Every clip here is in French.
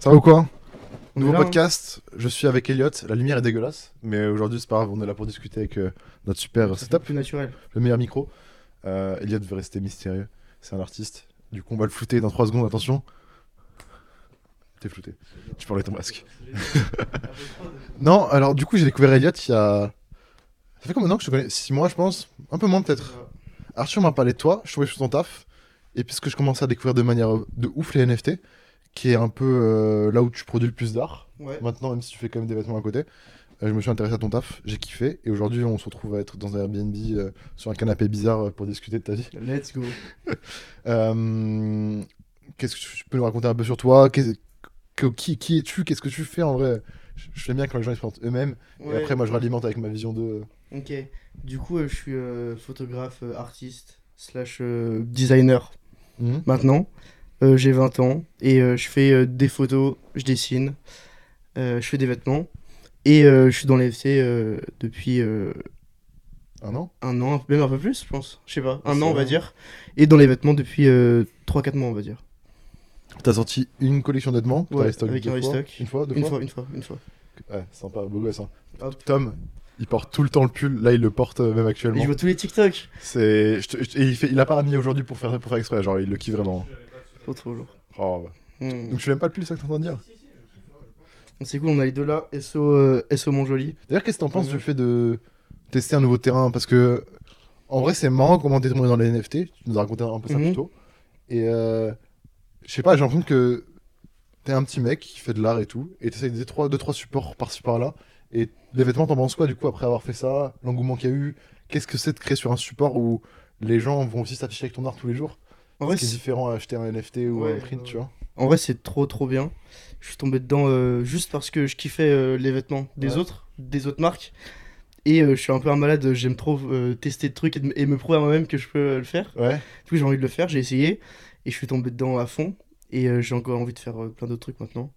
Ça va ou quoi Nouveau hein. podcast, je suis avec Elliot, la lumière est dégueulasse, mais aujourd'hui c'est pas grave, on est là pour discuter avec euh, notre super Ça setup, plus naturel. le meilleur micro. Euh, Elliot veut rester mystérieux, c'est un artiste, du coup on va le flouter dans 3 secondes, attention. T'es flouté, tu enlever ton masque. Non, alors du coup j'ai découvert Elliot il y a... Ça fait combien de temps que je te connais? 6 mois je pense? Un peu moins peut-être. Arthur m'a parlé de toi, je trouvais sur ton taf, et puisque je commençais à découvrir de manière euh, de ouf les NFT, qui est un peu euh, là où tu produis le plus d'art, Ouais. maintenant même si tu fais quand même des vêtements à côté, euh, je me suis intéressé à ton taf, j'ai kiffé, et aujourd'hui on se retrouve à être dans un Airbnb euh, sur un canapé bizarre pour discuter de ta vie. Let's go. Qu'est-ce que tu peux nous raconter un peu sur toi? Que- qui, qui es-tu? Qu'est-ce que tu fais en vrai? Je je fais bien quand les gens ils se présentent eux-mêmes, et après moi je ralimente avec ma vision de... Ok. Du coup, je suis photographe, artiste, slash designer Mhm. maintenant. Euh, J'ai 20 ans et euh, je fais euh, des photos, je dessine, je fais des vêtements. Et je suis dans les euh, depuis Un an? un an, même un peu plus, je pense. Je sais pas, un an, on va dire. Et dans les vêtements depuis 3-4 mois, on va dire. T'as sorti une collection de vêtements Ouais, avec un fois? restock. Une fois, deux Une fois fois, une fois, une fois. Ouais, sympa, beau gosse. Hein. Hop. Tom, il porte tout le temps le pull. Là, il le porte euh, même Et actuellement. je vois tous les TikTok. C'est, et il, fait, il a pas mis aujourd'hui pour faire, pour faire exprès. Genre, il le kiffe vraiment. Trop trop lourd. Oh, bah. Donc, tu l'aimes pas le pull, ça que t'es en train de dire C'est cool, on a les deux là. SO, euh, SO Montjoli. D'ailleurs, qu'est-ce que t'en penses du fait de tester un nouveau terrain? Parce que, en vrai, c'est marrant comment t'es tombé dans les NFT. Tu nous as raconté un peu ça Mhm. plus tôt. Et, euh, je sais pas, j'ai l'impression que t'es un petit mec qui fait de l'art et tout. Et t'essayes des trois, deux, trois supports par-ci par-là. Et les vêtements, t'en penses quoi du coup après avoir fait ça L'engouement qu'il y a eu? Qu'est-ce que c'est de créer sur un support où les gens vont aussi s'afficher avec ton art tous les jours? En vrai, c'est- différent à acheter un NFT ou Ouais, un print, tu vois. En vrai, c'est trop trop bien. Je suis tombé dedans euh, juste parce que je kiffais euh, les vêtements des Ouais. autres, des autres marques. Et euh, je suis un peu un malade, j'aime trop euh, tester des trucs et, de- et me prouver à moi-même que je peux le faire. Ouais. Du coup, j'ai envie de le faire, j'ai essayé et je suis tombé dedans à fond. Et euh, j'ai encore envie de faire euh, plein d'autres trucs maintenant.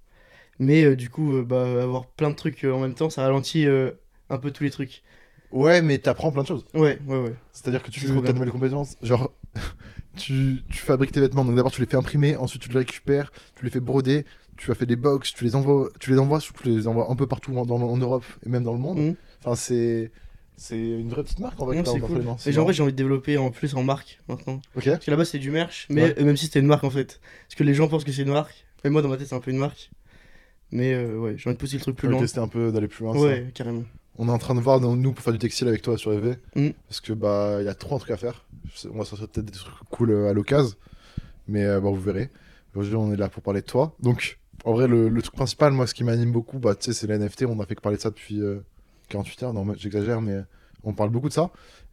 Mais euh, du coup, euh, bah, avoir plein de trucs euh, en même temps, ça ralentit euh, un peu tous les trucs. Ouais, mais t'apprends plein de choses. Ouais, ouais, ouais. C'est-à-dire que tu as de nouvelles compétences. Genre, tu, tu fabriques tes vêtements. Donc d'abord, tu les fais imprimer. Ensuite, tu les récupères. Tu les fais broder. Tu as fait des box. Tu les envoies, tu les envoies, tu les envoies un peu partout en, dans- en Europe et même dans le monde. Mhm. Enfin, c'est. C'est une vraie petite marque en vrai. C'est cool. Et en vrai, marrant. j'ai envie de développer en plus en marque maintenant. Ok. Parce que là-bas, c'est du merch, mais Ouais. même si c'était une marque en fait. Parce que les gens pensent que c'est une marque. Mais moi, dans ma tête, c'est un peu une marque. Mais euh, ouais, j'ai envie de pousser le truc plus loin. tester un peu, d'aller plus loin. ça. Ouais, carrément. On est en train de voir nous pour faire du textile avec toi sur EV. Mhm. Parce que bah il y a trop un truc à faire. On va sortir peut-être des trucs cool euh, à l'occasion. Mais euh, bah, vous verrez. Aujourd'hui on est là pour parler de toi. Donc en vrai le, le truc principal, moi ce qui m'anime beaucoup, bah, tu sais, c'est les NFT. On a fait que parler de ça depuis euh, 48 heures. Non j'exagère mais on parle beaucoup de ça.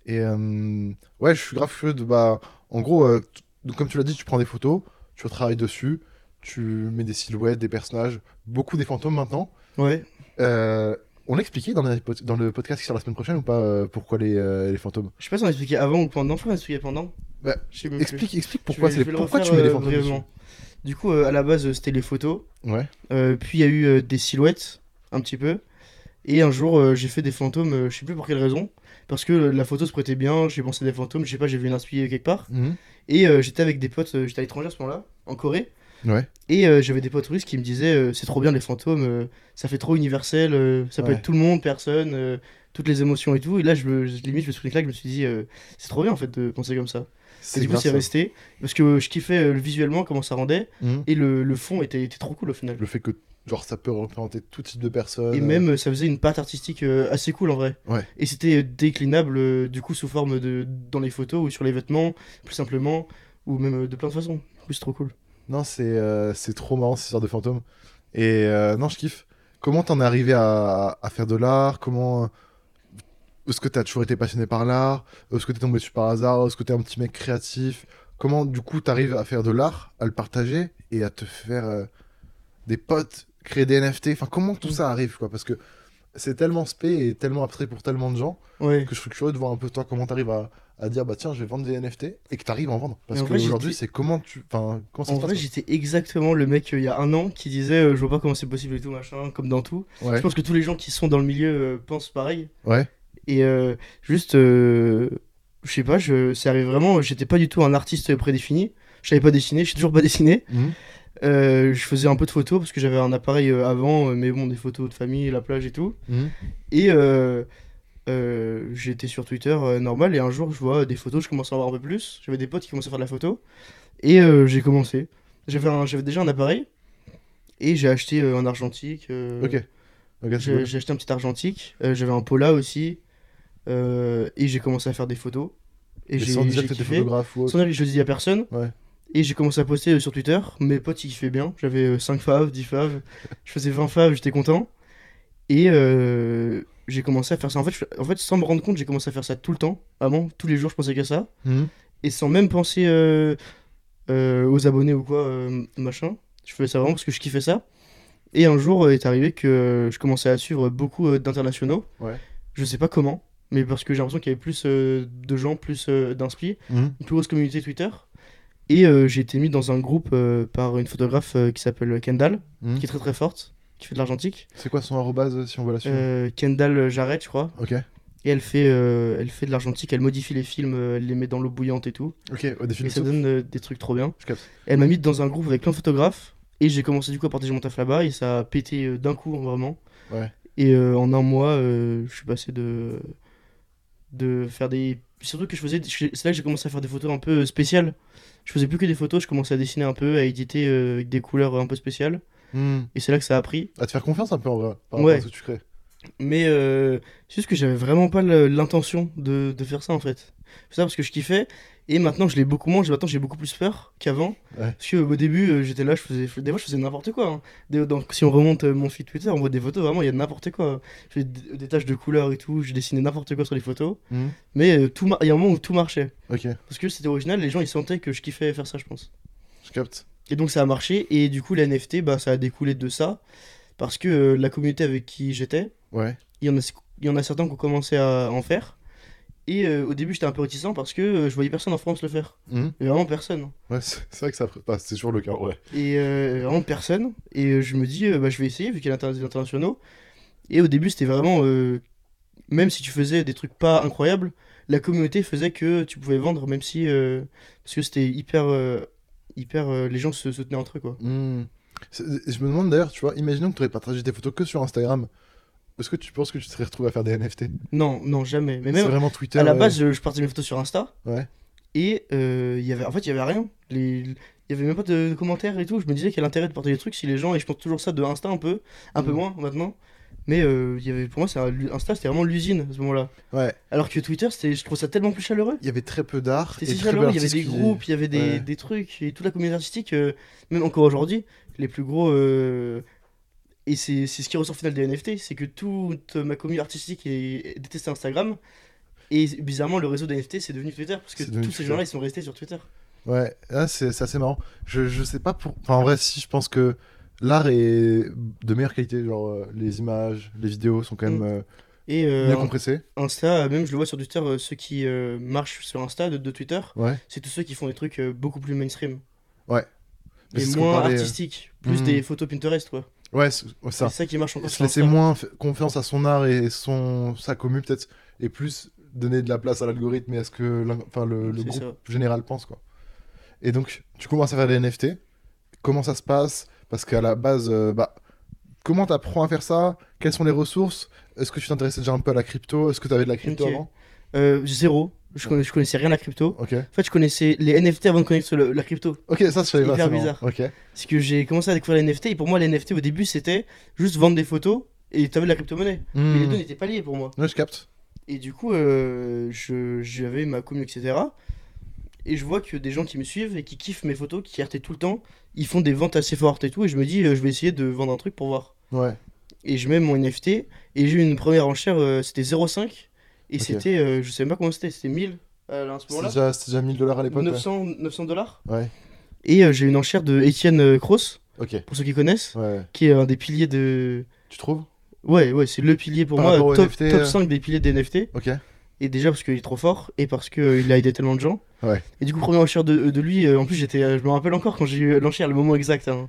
Et euh, ouais je suis grave curieux de bah en gros euh, donc, comme tu l'as dit tu prends des photos, tu travailles dessus, tu mets des silhouettes, des personnages, beaucoup des fantômes maintenant. Ouais. On l'a expliqué dans, le podcast qui sort la semaine prochaine ou pas euh, pourquoi les, euh, les fantômes? Je sais pas si on expliquait avant ou pendant. Je crois qu'on expliquait pendant. Bah, Je. Explique, explique Je pourquoi, vais- je les- vais le pourquoi tu mets les euh, fantômes brièvement. Du coup, à la base, c'était les photos. Ouais. Puis il y a eu des silhouettes, un petit peu. Et un jour, j'ai fait des fantômes, je sais plus pour quelle raison. Parce que la photo se prêtait bien, j'ai pensé des fantômes, je sais pas, j'ai vu une inspi quelque part. Mhm. Et j'étais avec des potes, j'étais à l'étranger à ce moment-là, en Corée. Ouais. Et euh, j'avais des potes russes qui me disaient euh, c'est trop bien les fantômes, euh, ça fait trop universel, ça peut Ouais. être tout le monde, personne, toutes les émotions et tout. Et là, je me, je- limite, je me suis je me suis dit c'est trop bien en fait de penser comme ça. Et du coup, c'est resté parce que je kiffais visuellement comment ça rendait Mhm. et le, le fond était, était trop cool au final. Le fait que genre ça peut représenter tout type de personnes. Et même, ça faisait une patte artistique assez cool en vrai. Ouais. Et c'était déclinable du coup sous forme de dans les photos ou sur les vêtements, plus simplement, ou même de plein de façons. C'est trop cool. Non, c'est euh, c'est trop marrant cette histoire de fantômes. Et euh, non, je kiffe. Comment t'en es arrivé à, à faire de l'art? Comment. Est-ce que t'as toujours été passionné par l'art? Est-ce que t'es tombé dessus par hasard? Est-ce que t'es un petit mec créatif? Comment, du coup, t'arrives à faire de l'art, à le partager et à te faire euh, des potes, créer des NFT Enfin, comment tout Mm. ça arrive, quoi? Parce que c'est tellement spé et tellement abstrait pour tellement de gens que je suis curieux de voir un peu toi comment t'arrives à, à dire bah tiens je vais vendre des NFT et que t'arrives à en vendre parce qu'aujourd'hui j'étais- c'est comment tu enfin comment ça En se vrai, j'étais exactement le mec euh, il y a un an qui disait euh, je vois pas comment c'est possible et tout machin, comme dans tout. ouais Je pense que tous les gens qui sont dans le milieu euh, pensent pareil. ouais Et euh, juste, je sais pas, je, c'est arrivé vraiment, j'étais pas du tout un artiste prédéfini. Je savais pas dessiner, je sais toujours pas dessiné. Mhm. Euh, je faisais un peu de photos parce que j'avais un appareil avant, mais bon, des photos de famille, la plage et tout. Mhm. Et euh, euh, j'étais sur Twitter euh, normal et un jour je vois des photos, je commence à en voir un peu plus. J'avais des potes qui commençaient à faire de la photo et euh, j'ai commencé. J'avais déjà un appareil et j'ai acheté euh, un argentique. euh, Ok. J'ai cool. acheté un petit argentique. euh, j'avais un Pola aussi euh, et j'ai commencé à faire des photos. Et j'ai sans dire que t'étais kiffé. photographe ou autre. Sans dire que je le à personne. Ouais. Et j'ai commencé à poster euh, sur Twitter. Mes potes, ils kiffaient bien. J'avais 5 faves, 10 faves. je faisais 20 faves, j'étais content. Et euh, j'ai commencé à faire ça. En fait, je- en fait, sans me rendre compte, j'ai commencé à faire ça tout le temps. Vraiment, tous les jours, je pensais qu'à ça. Mhm. Et sans même penser euh, euh, aux abonnés ou quoi, machin. Je faisais ça vraiment parce que je kiffais ça. Et un jour est arrivé que je commençais à suivre beaucoup d'internationaux. Ouais. Je sais pas comment, mais parce que j'ai l'impression qu'il y avait plus de gens, plus d'inspi, Mhm. une plus grosse communauté Twitter. Et j'ai été mis dans un groupe par une photographe qui s'appelle Kendall, Mhm. qui est très très forte, qui fait de l'argentique. C'est quoi son arrobase euh, si on veut la suivre Euh, Kendall Jarrett, je crois. Ok. Et elle fait, euh, elle fait de l'argentique, elle modifie les films, elle les met dans l'eau bouillante et tout. Ok, ouais, des films Et ça donne euh, des trucs trop bien. Je capte. Elle m'a mis dans un groupe avec plein de photographes. Et j'ai commencé du coup à partager mon taf là-bas. Et ça a pété euh, d'un coup, vraiment. Ouais. Et en un mois, je suis passé de. de faire des. Surtout que je faisais. C'est là que j'ai commencé à faire des photos un peu spéciales. Je faisais plus que des photos, je commençais à dessiner un peu, à éditer avec des couleurs un peu spéciales. Mhm. Et c'est là que ça a pris. À te faire confiance un peu en vrai, par rapport Ouais. à ce que tu crées. Mais euh, c'est juste que j'avais vraiment pas l'intention de, de faire ça en fait. C'est ça parce que je kiffais. Et maintenant je l'ai beaucoup moins. j'ai- Maintenant j'ai beaucoup plus peur qu'avant. Ouais. Parce qu'au début euh, j'étais là, je faisais. Des fois je faisais n'importe quoi. hein. Des- donc, si on remonte euh, mon feed Twitter, on voit des photos vraiment, il y a n'importe quoi. Je fais des, des taches de couleurs et tout. Je dessinais n'importe quoi sur les photos. Mhm. Mais euh, tout il y a un moment où tout marchait. Parce que c'était original, les gens ils sentaient que je kiffais faire ça, je pense. je capte. Et donc ça a marché. Et du coup, la NFT, bah, ça a découlé de ça. Parce que euh, la communauté avec qui j'étais, Ouais. il y en a, il y en a certains qui ont commencé à en faire. Et euh, au début, j'étais un peu réticent parce que euh, je voyais personne en France le faire. Mais vraiment personne. Ouais, c'est vrai que ça. bah, c'est toujours le cas, ouais. Et euh, vraiment personne. Et je me dis, bah, je vais essayer vu qu'il y a des internationaux. Et au début, c'était vraiment. même si tu faisais des trucs pas incroyables, la communauté faisait que tu pouvais vendre, même si. parce que c'était hyper. Euh, hyper euh, les gens se soutenaient entre eux, quoi. C'est- Je me demande d'ailleurs, tu vois, imaginons que tu aurais partagé tes photos que sur Instagram. Est-ce que tu penses que tu te serais retrouvé à faire des NFT Non, non, jamais. Mais C'est même vraiment Twitter. à la euh, base, je, je partais mes photos sur Insta. Ouais. Et euh, il y avait, en fait, il y avait rien. Les, il y avait même pas de, commentaires et tout. Je me disais quel intérêt de partager des trucs si les gens, et je pense toujours ça de Insta un peu, un peu Mhm. moins maintenant. Mais euh, il y avait, pour moi, c'est Insta, c'était vraiment l'usine à ce moment-là. Ouais. Alors que Twitter, c'était, je trouve ça tellement plus chaleureux. Il y avait très peu d'art. C'était si chaleureux, il y avait des groupes, il y avait des, Ouais. des trucs, et toute la communauté artistique, euh, même encore aujourd'hui, les plus gros. euh, Et c'est ce qui ressort final des NFT, c'est que toute ma communauté artistique est, est détestait Instagram. Et bizarrement, le réseau des NFT, c'est devenu Twitter, parce que tous ces gens-là, ils sont restés sur Twitter. Ouais, ah, c'est c'est assez marrant. Je, je sais pas pour. Enfin, en vrai, si, je pense que l'art est de meilleure qualité. Genre, euh, les images, les vidéos sont quand même Mm. euh, Et euh, bien compressées. Insta, même je le vois sur Twitter, euh, ceux qui marchent sur Insta de, de Twitter, Ouais. c'est tous ceux qui font des trucs beaucoup plus mainstream. Mais Et moins parlait, artistiques, plus Mhm. des photos Pinterest, quoi. Ouais, c'est ouais, ça. C'est ça qui marche encore Se laisser moins confiance à son art et son sa commu peut-être et plus donner de la place à l'algorithme et à ce que enfin le, groupe ça. général pense quoi. Et donc tu commences à faire des NFT. Comment ça se passe? Parce qu'à la base euh, bah comment t'apprends à faire ça? Quelles sont les ressources? Est-ce que tu t'intéressais déjà un peu à la crypto? Est-ce que tu avais de la crypto avant? Euh, zéro. Je, connais- je connaissais rien à la crypto. En fait, je connaissais les NFT avant de connaître le- la crypto. Ok, ça. Hyper c'est marrant. bizarre. Ok. Parce que j'ai commencé à découvrir les NFT et pour moi, les NFT au début, c'était juste vendre des photos et t'avais de la crypto-monnaie. Mais les Hmm. deux n'étaient pas liés pour moi. Ouais, je capte. Et du coup, euh, je- j'avais ma commu, etc. Et je vois que des gens qui me suivent et qui kiffent mes photos, qui RT tout le temps, ils font des ventes assez fortes et tout. Et je me dis, euh, je vais essayer de vendre un truc pour voir. Ouais. Et je mets mon NFT et j'ai eu une première enchère, euh, c'était 0,5. Et c'était, euh, je sais même pas comment c'était, c'était 1000 euh, à ce moment-là. déjà, c'était déjà 1000 dollars à l'époque. ouais. 900, 900 dollars. Ouais. Et j'ai eu une enchère de Étienne Cross, Ok. pour ceux qui connaissent, Ouais. qui est un des piliers de. Tu trouves? Ouais, ouais, c'est le pilier pour Par moi, top, NFT, top euh. 5 des piliers des NFT. Ok. Et déjà parce qu'il est trop fort et parce qu'il a aidé tellement de gens. Ouais. Et du coup, première enchère de, de lui, euh, en plus, j'étais, euh, je me rappelle encore quand j'ai eu l'enchère, le moment exact. hein.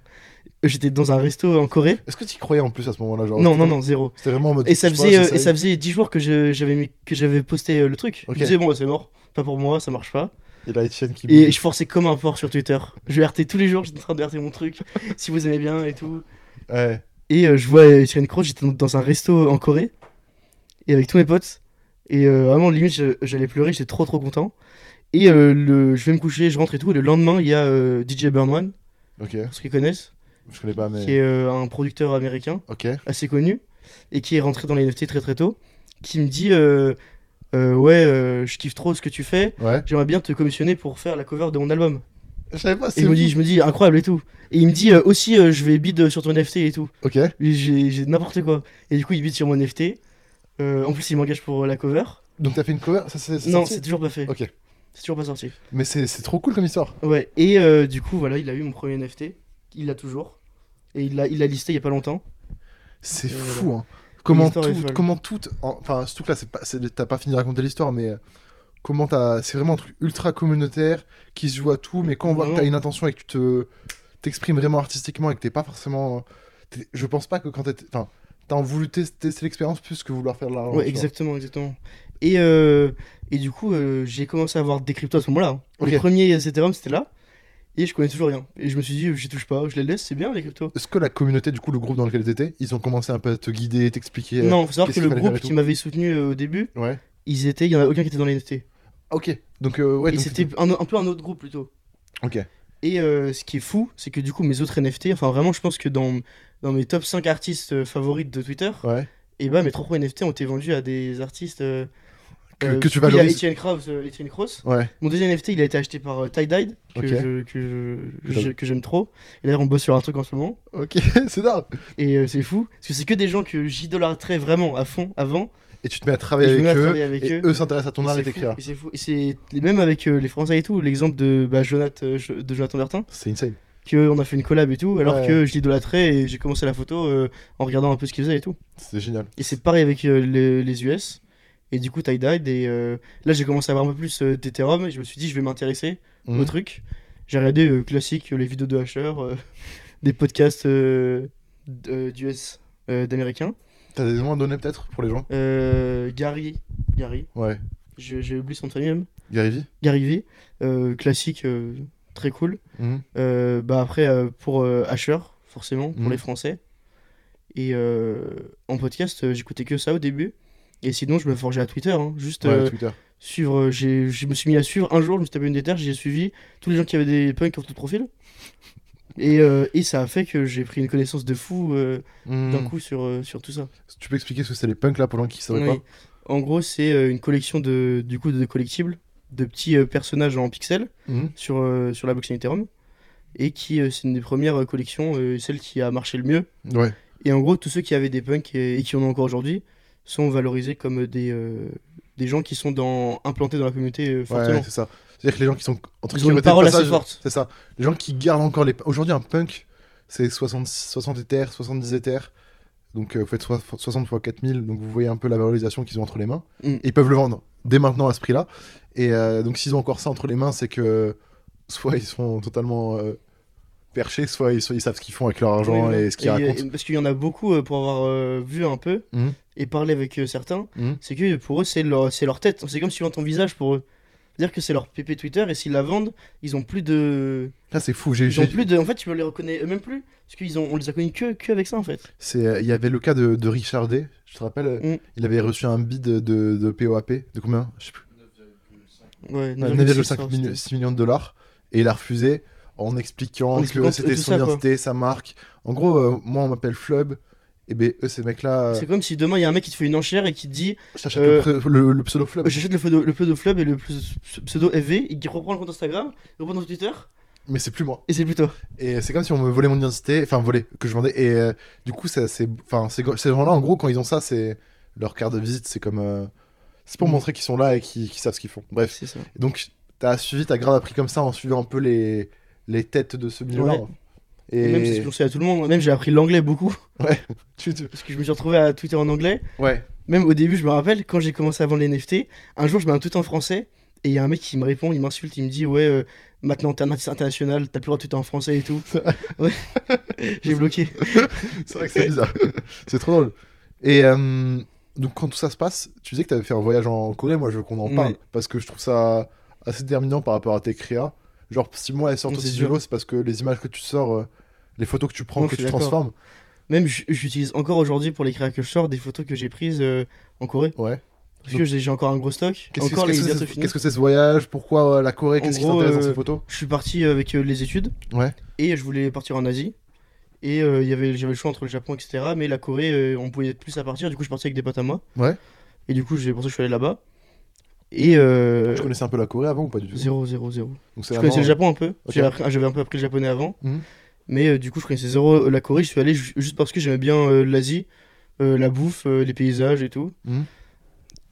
J'étais dans un resto en Corée. Est-ce que tu y croyais en plus à ce moment-là genre, Non, non, non, zéro. C'était vraiment en mode. Et ça pas, faisait, euh, et ça faisait 10 jours que je- j'avais mis, que j'avais posté euh, le truc. Ok. Je me disais, bon, bah, c'est mort. Pas pour moi, ça marche pas. Et là, qui. Et je forçais comme un porc sur Twitter. Je RT tous les jours, j'étais en train de RT mon truc, si vous aimez bien et tout. Ouais. Et euh, je vois euh, Etienne Croce, j'étais dans un resto en Corée, et avec tous mes potes. Et euh, vraiment, limite, j'allais pleurer, j'étais trop trop content. Et euh, le, je vais me coucher, je rentre et tout. Et le lendemain, il y a euh, DJ Burn One, Ok. pour ceux qui connaissent, Je connais pas, mais. qui est euh, un producteur américain Ok. assez connu, et qui est rentré dans les NFT très très tôt, qui me dit euh, euh, Ouais, euh, je kiffe trop ce que tu fais, Ouais. j'aimerais bien te commissionner pour faire la cover de mon album. Je savais pas, Et c'est. je me, dis, je me dis, incroyable et tout. Et il me dit euh, aussi, euh, je vais bid sur ton NFT et tout. Ok. Et J'ai j'ai n'importe quoi. Et du coup, il bid sur mon NFT. Euh, en plus, il m'engage pour la cover. Donc t'as fait une cover Ça, c'est. c'est Non, c'est toujours pas fait. Ok. C'est toujours pas sorti. Mais c'est c'est trop cool comme histoire. Ouais. Et euh, du coup, voilà, il a eu mon premier NFT. Il l'a toujours. Et il l'a il l'a listé il y a pas longtemps. C'est Et fou, hein. Comment L'histoire est tout, folle. comment tout, en- enfin surtout que là, c'est pas, c'est- t'as pas fini de raconter l'histoire, mais euh, comment t'as, c'est vraiment un truc ultra communautaire qui se joue à tout, mais quand on voit que t'as une intention et que tu te, t'exprimes vraiment artistiquement et que t'es pas forcément, t'es- je pense pas que quand t'es, enfin, t'as voulu tester, l'expérience plus que vouloir faire de l'argent. Ouais, tu vois. exactement, exactement. Et, euh, et du coup, euh, j'ai commencé à avoir des cryptos à ce moment-là. hein. Ok. Les premiers Ethereum, c'était là. Et je connais toujours rien. Et je me suis dit, j'y touche pas, je les laisse, c'est bien les cryptos. Est-ce que la communauté, du coup, le groupe dans lequel t'étais, ils ont commencé un peu à te guider, t'expliquer. euh, non, faut savoir que le groupe qui m'avait soutenu euh, au début, Ouais. ils étaient, il y en a aucun qui était dans les NFT. Ok. Donc ouais. et c'était un, un peu un autre groupe plutôt. Ok. Et ce qui est fou, c'est que du coup, mes autres NFT, enfin vraiment, je pense que dans, dans mes top 5 artistes euh, favoris de Twitter, Ouais. et bah mes trois premiers NFT ont été vendus à des artistes. euh, Que- euh, que tu il y a valorises. Etienne. Ouais. Mon deuxième NFT, il a été acheté par Tie-Dyed, que, je- que, je- je- que j'aime trop. Et d'ailleurs, on bosse sur un truc en ce moment. Ok. c'est dingue. Et euh, c'est fou, parce que c'est que des gens que j'idolâtrais vraiment à fond avant. Et tu te mets à travailler avec mets à eux. avec et eux. s'intéressent à ton Et art et t'écrire. c'est fou. Et c'est même avec euh, les Français et tout, l'exemple de bah, Jonathan, Jo- de Jonathan Bertin, C'est insane. Qu'on a fait une collab et tout, alors Ouais. que je l'idolâtrais et j'ai commencé la photo euh, en regardant un peu ce qu'il faisait et tout. C'est génial. Et c'est pareil avec euh, les, les US. Et du coup, tie-dyed. Et euh, là, j'ai commencé à avoir un peu plus d'Ethereum. Et je me suis dit, je vais m'intéresser au Mhm. truc. J'ai regardé classique, les vidéos de Hasher, des podcasts d'US, d'américains. T'as des noms à donner peut-être pour les gens? Gary, Gary, Ouais. j'ai oublié son famille même. Gary Vee Gary V, classique, très cool. Mhm. Euh, bah après, euh, pour euh, Asher, forcément, pour Mhm. les Français. Et euh, en podcast, j'écoutais que ça au début. Et sinon, je me forgeais à Twitter, hein, juste Ouais, Twitter. suivre. Je me suis mis à suivre. Un jour, je me suis tapé une déterre, j'ai suivi tous les gens qui avaient des punks en tout profil. Et, et ça a fait que j'ai pris une connaissance de fou euh, d'un Mhm. coup sur, sur tout ça. Tu peux expliquer ce que c'est les punks là pour les gens qui savent Oui. En gros, c'est une collection de, du coup, de collectibles, de petits euh, personnages en pixels Mhm. sur, euh, sur la blockchain Ethereum. Et qui, euh, c'est une des premières collections, celle qui a marché le mieux. Ouais. Et en gros, tous ceux qui avaient des punks et, et qui en ont encore aujourd'hui sont valorisés comme des, des gens qui sont dans, implantés dans la communauté Ouais, fortement. c'est ça. C'est-à-dire que les gens qui sont entre Ils ont une guillemets, parole assez passage, forte. C'est ça. Les gens qui gardent encore les. Aujourd'hui, un punk, c'est 60, 60 Ethers, 70 Ethers. Donc, euh, vous faites soi- 60 fois 4000. Donc, vous voyez un peu la valorisation qu'ils ont entre les mains. Mm. Et ils peuvent le vendre dès maintenant à ce prix-là. Et euh, donc, s'ils ont encore ça entre les mains, c'est que soit ils sont totalement euh, perchés, soit ils, soit ils savent ce qu'ils font avec leur argent Oui, et ce qu'ils racontent. parce qu'il y en a beaucoup euh, pour avoir euh, vu un peu Mhm. et parlé avec euh, certains, Mhm. c'est que pour eux c'est leur, leur tête. C'est comme vois ton visage pour eux. C'est-à-dire que c'est leur PP Twitter et s'ils la vendent, ils ont plus de. Là, c'est fou. J'ai, Ils ont j'ai- plus de. En fait, tu peux les reconnaître même plus. Parce qu'ils ont, on les a connus que, que avec ça en fait. c'est, euh, il y avait le cas de, de Richard D. Je te rappelle, Mm. il avait reçu un bid de, de POAP. De combien? Je sais plus. Ouais, 9,5 9,6, millions, 6 millions de dollars et il a refusé en expliquant, En expliquant que c'était son ça, quoi. identité, sa marque. En gros, euh, moi on m'appelle Flub et ben eux ces mecs-là, euh, C'est comme si demain il y a un mec qui te fait une enchère et qui te dit j'achète euh, le, pseudo Flub. J'achète le pseudo, le pseudo Flub et le pseudo- FV, il reprend le compte Instagram, il reprend ton Twitter, Mais c'est plus moi. et c'est plutôt. Et c'est comme si on me volait mon identité, enfin volait, que je vendais. Et euh, du coup, c'est, enfin, ces gens-là, en gros, quand ils ont ça, c'est leur carte de visite, c'est comme, euh, c'est pour Mm. montrer qu'ils sont là et qu'ils savent ce qu'ils font. Bref. C'est ça. Et donc, t'as suivi, t'as grave appris comme ça en suivant un peu les, les têtes de ce milieu-là. Ouais. Et même c'est sais à tout le monde. Même j'ai appris l'anglais beaucoup, tu- parce que je me suis retrouvé à Twitter en anglais. Ouais. Même au début, je me rappelle, quand j'ai commencé à vendre les NFT, un jour je mets un tweet en français, et il y a un mec qui me répond, il m'insulte, il me dit Ouais, euh, maintenant t'es un artiste international, t'as plus le droit de tweeter en français et tout. ouais. j'ai bloqué. C'est vrai que c'est bizarre. c'est trop drôle. Et euh, donc, quand tout ça se passe, tu disais que tu avais fait un voyage en Corée. Moi, je veux qu'on en parle Ouais. parce que je trouve ça assez déterminant par rapport à tes créas. Genre, si moi, elles sortent aussi du lot, c'est parce que les images que tu sors, euh, les photos que tu prends, Non, que je tu transformes. Même j'utilise encore aujourd'hui pour les créas que je sors des photos que j'ai prises euh, en Corée. Ouais. Parce que j'ai encore un gros stock. Qu'est-ce les qu'est-ce que c'est c'est ce voyage? Pourquoi euh, la Corée? Qu'est-ce qui t'intéresse dans euh, ces photos? Je suis parti avec euh, les études. Ouais. Et je voulais partir en Asie. Et euh, il y avait- j'avais le choix entre le Japon, etc. Mais la Corée, euh, on pouvait plus à partir. Du coup, je suis parti avec des potes à moi. Ouais. Et du coup, j'ai pour ça que je suis allé là-bas. Et euh, Tu connaissais un peu la Corée avant ou pas du tout? 0, 0, 0. Donc c'est Je connaissais le Japon un peu. J'avais un peu appris le japonais avant. Mhm. Mais euh, du coup, je connaissais zéro euh, la Corée. Je suis allé ju- juste parce que j'aimais bien euh, l'Asie, la bouffe, les paysages et tout. Mhm.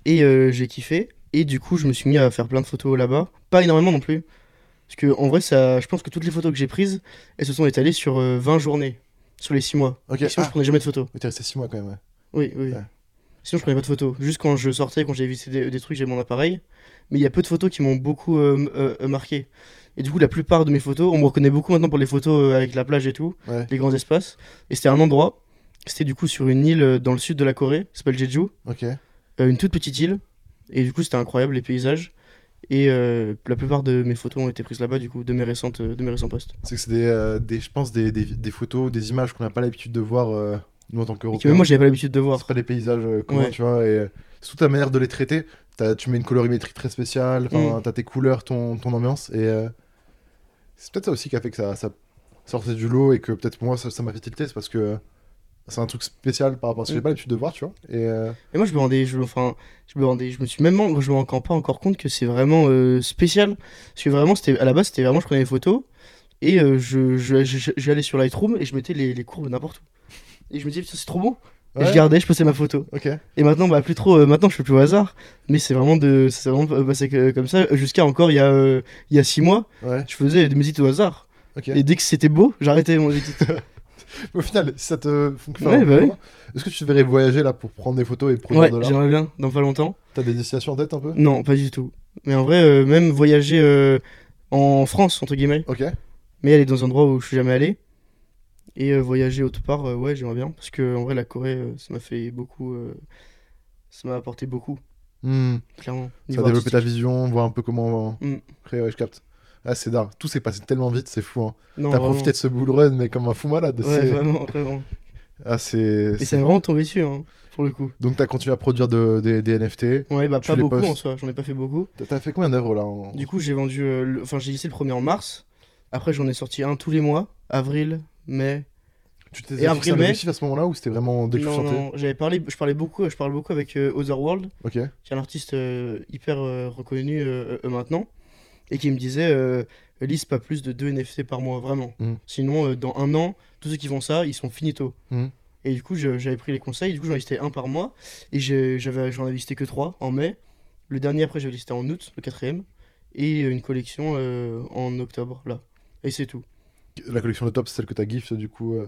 Et j'ai kiffé. Et du coup, je me suis mis à faire plein de photos là-bas. Pas énormément non plus. Parce que en vrai, ça, je pense que toutes les photos que j'ai prises, elles se sont étalées sur euh, 20 journées. Sur les 6 mois. Ok. Et sinon, Ah, je prenais jamais de photos. mais t'es resté 6 mois quand même. ouais. Oui, oui. Ouais. Sinon, je prenais pas de photos. Juste quand je sortais, quand j'ai visité des, des trucs, j'ai mon appareil. Mais il y a peu de photos qui m'ont beaucoup euh, euh, euh, marqué. Et du coup, la plupart de mes photos, on me reconnaît beaucoup maintenant pour les photos euh, avec la plage et tout, Ouais. les grands espaces. Et c'était un endroit, c'était du coup sur une île euh, dans le sud de la Corée, qui s'appelle Jeju, Ok. euh, une toute petite île. Et du coup, c'était incroyable les paysages. Et euh, la plupart de mes photos ont été prises là-bas, du coup, de mes, récentes, de mes récents posts. C'est que c'est des, euh, des, je pense, des, des, des photos, des images qu'on n'a pas l'habitude de voir, nous en tant qu'Européens. moi, j'avais pas l'habitude de voir. C'est pas des paysages communs, Ouais. tu vois. Et c'est toute ta manière de les traiter. Tu mets une colorimétrie très spéciale, Mm. t'as tes couleurs, ton, ton ambiance. Et euh, c'est peut-être ça aussi qui a fait que ça, ça sortait du lot et que peut-être moi, ça m'a fait tilter. C'est parce que c'est un truc spécial par rapport à ce que j'ai Mm. pas l'habitude de voir, tu vois. Et euh, Et moi, je me rendais, je, enfin, je me rendais, je me suis même, je me rends pas encore compte que c'est vraiment euh, spécial. Parce que vraiment, c'était, à la base, c'était vraiment, je prenais les photos et euh, je, je- je- j'allais sur Lightroom et je mettais les, les courbes n'importe où. Et je me disais, putain, c'est trop beau. Et je gardais, je postais ma photo. Et maintenant, bah, plus trop, euh, maintenant, je fais plus au hasard. Mais c'est vraiment de, c'est vraiment euh, passé que- comme ça. Jusqu'à encore, il y a, euh, il y a six mois, Ouais. je faisais des musiques au hasard. Et dès que c'était beau, j'arrêtais mon edit. Au final, ça te fonctionne, Ouais, bah oui. est-ce que tu devrais voyager là pour prendre des photos et produire ouais, de l'art j'aimerais bien, dans pas longtemps. T'as des destinations en tête un peu? Non, pas du tout. Mais en vrai, euh, même voyager euh, en France, entre guillemets, Ok. mais aller dans un endroit où je suis jamais allé, et euh, voyager autre part, euh, ouais, j'aimerais bien. Parce que en vrai, la Corée, euh, ça m'a fait beaucoup. ça m'a apporté beaucoup, Hmm. clairement. Ça a développé ta vision, voir un peu comment Mm. créer, ouais, je capte. Ah, c'est dingue. Tout s'est passé tellement vite, c'est fou. Hein. T'as profité de ce bull run, mais comme un fou malade. Ouais, c'est- vraiment, vraiment. Ah, c'est. Et c'est- vraiment tombé dessus, hein, pour le coup. Donc, t'as continué à produire de- des- des NFT. Ouais, bah pas beaucoup postes en soi, j'en ai pas fait beaucoup. T'as- T'as fait combien d'œuvres là en- Du coup, j'ai vendu. euh, le- Enfin, j'ai laissé le premier en mars. Après, j'en ai sorti un tous les mois, avril, mai. Tu t'es fixé un objectif à ce moment-là ou c'était vraiment dès que tu non, non, j'avais parlé, je parlais beaucoup, je parle beaucoup avec euh, Otherworld. Qui est un artiste euh, hyper euh, reconnu euh, maintenant, et qui me disait lise pas plus de 2 NFT par mois, vraiment. Mm. Sinon, dans un an, tous ceux qui font ça, ils sont finito. Mm. Et du coup, j'avais pris les conseils, du coup, j'en ai listé un par mois, et j'en avais listé que 3 en mai. Le dernier, après, j'avais listé en août, le quatrième, et une collection en octobre, là. Et c'est tout. La collection de top, c'est celle que t'as gift du coup. euh,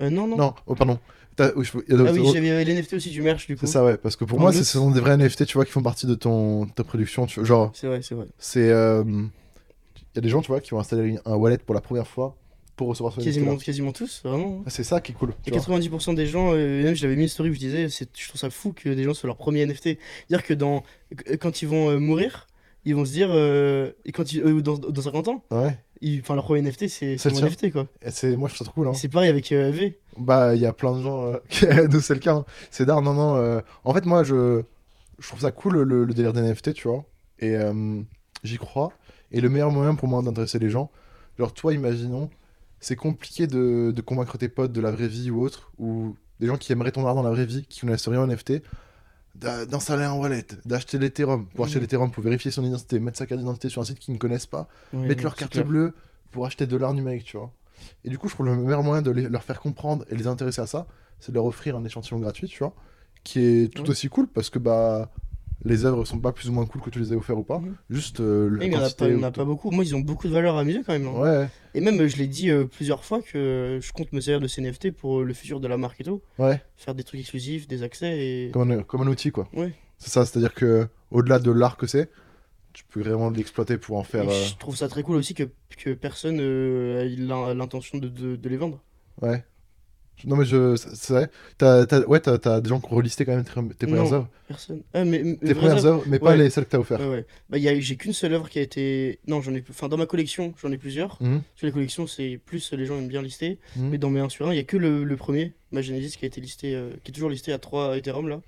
Euh, non, non. Non, oh, pardon. T'as- oui, je- il y a Ah oui, j'avais les NFT aussi du merch, du coup. C'est ça, ouais. Parce que pour En moi, ce sont des vrais NFT, tu vois, qui font partie de ton, ta production. Tu, genre, C'est vrai, c'est vrai. c'est. euh, Il y a des gens, tu vois, qui vont installer un wallet pour la première fois pour recevoir ce NFT. Quasiment, quasiment tous, vraiment. hein. Ah, C'est ça qui est cool. Et tu vois. 90% des gens, euh, même je l'avais mis une story où je disais, c'est- je trouve ça fou que des gens soient leur premier NFT. C'est-à-dire que dans, que- quand ils vont euh, mourir, ils vont se dire, euh, et quand ils, euh, dans, dans 50 ans, Ouais. Enfin leur premier NFT c'est mon. NFT quoi. Et moi, je trouve ça trop cool. Hein. C'est pareil avec euh, V. Bah, il y a plein de gens. Euh... Nous, c'est le cas. hein. C'est d'art, non, non. euh, En fait, moi, je... je trouve ça cool le, le délire des NFT, tu vois. Et euh, j'y crois. Et le meilleur moyen pour moi d'intéresser les gens, genre, toi, imaginons, c'est compliqué de, de convaincre tes potes de la vraie vie ou autre, ou des gens qui aimeraient ton art dans la vraie vie, qui connaissent rien en NFT, d'installer un wallet, d'acheter l'Ethereum, pour acheter l'Ethereum, pour vérifier son identité, mettre sa carte d'identité sur un site qu'ils ne connaissent pas, mettre leur carte clair. bleue pour acheter de l'art numérique, tu vois. Et du coup, je trouve le meilleur moyen de les- leur faire comprendre et les intéresser à ça, c'est de leur offrir un échantillon gratuit, tu vois, qui est tout aussi cool parce que bah les œuvres sont pas plus ou moins cool que tu les aies offert ou pas, Mhm. juste euh, la il y en a pas, il y ou- en a pas beaucoup. Moi, ils ont beaucoup de valeur à mes yeux quand même. hein. Ouais, Et même, euh, je l'ai dit euh, plusieurs fois que je compte me servir de ces NFT pour euh, le futur de la marque et tout. ouais, Faire des trucs exclusifs, des accès et. comme un, comme un outil quoi. Ouais. C'est ça, c'est-à-dire que au-delà de l'art que c'est, tu peux vraiment l'exploiter pour en faire. Euh, Je trouve ça très cool aussi que, que personne euh, ait l'in- l'intention de, de, de les vendre. Ouais. Non, mais je. c'est- C'est vrai. T'as, t'as- ouais, t'as, t'as des gens qui ont relisté quand même tes, tes premières œuvres. Personne. Ah, mais, mais- Tes premières œuvres mais pas les celles que t'as offertes. Ouais, ouais. Bah, y a- j'ai qu'une seule œuvre qui a été. Non, j'en ai. Enfin, dans ma collection, j'en ai plusieurs. Mhm, Sur les collections, c'est plus les gens aiment bien lister. mhm. Mais dans mes 1 sur 1, il y a que le, le premier, ma Genesis, qui a été listé, euh, qui est toujours listé à 3 Ethereum là.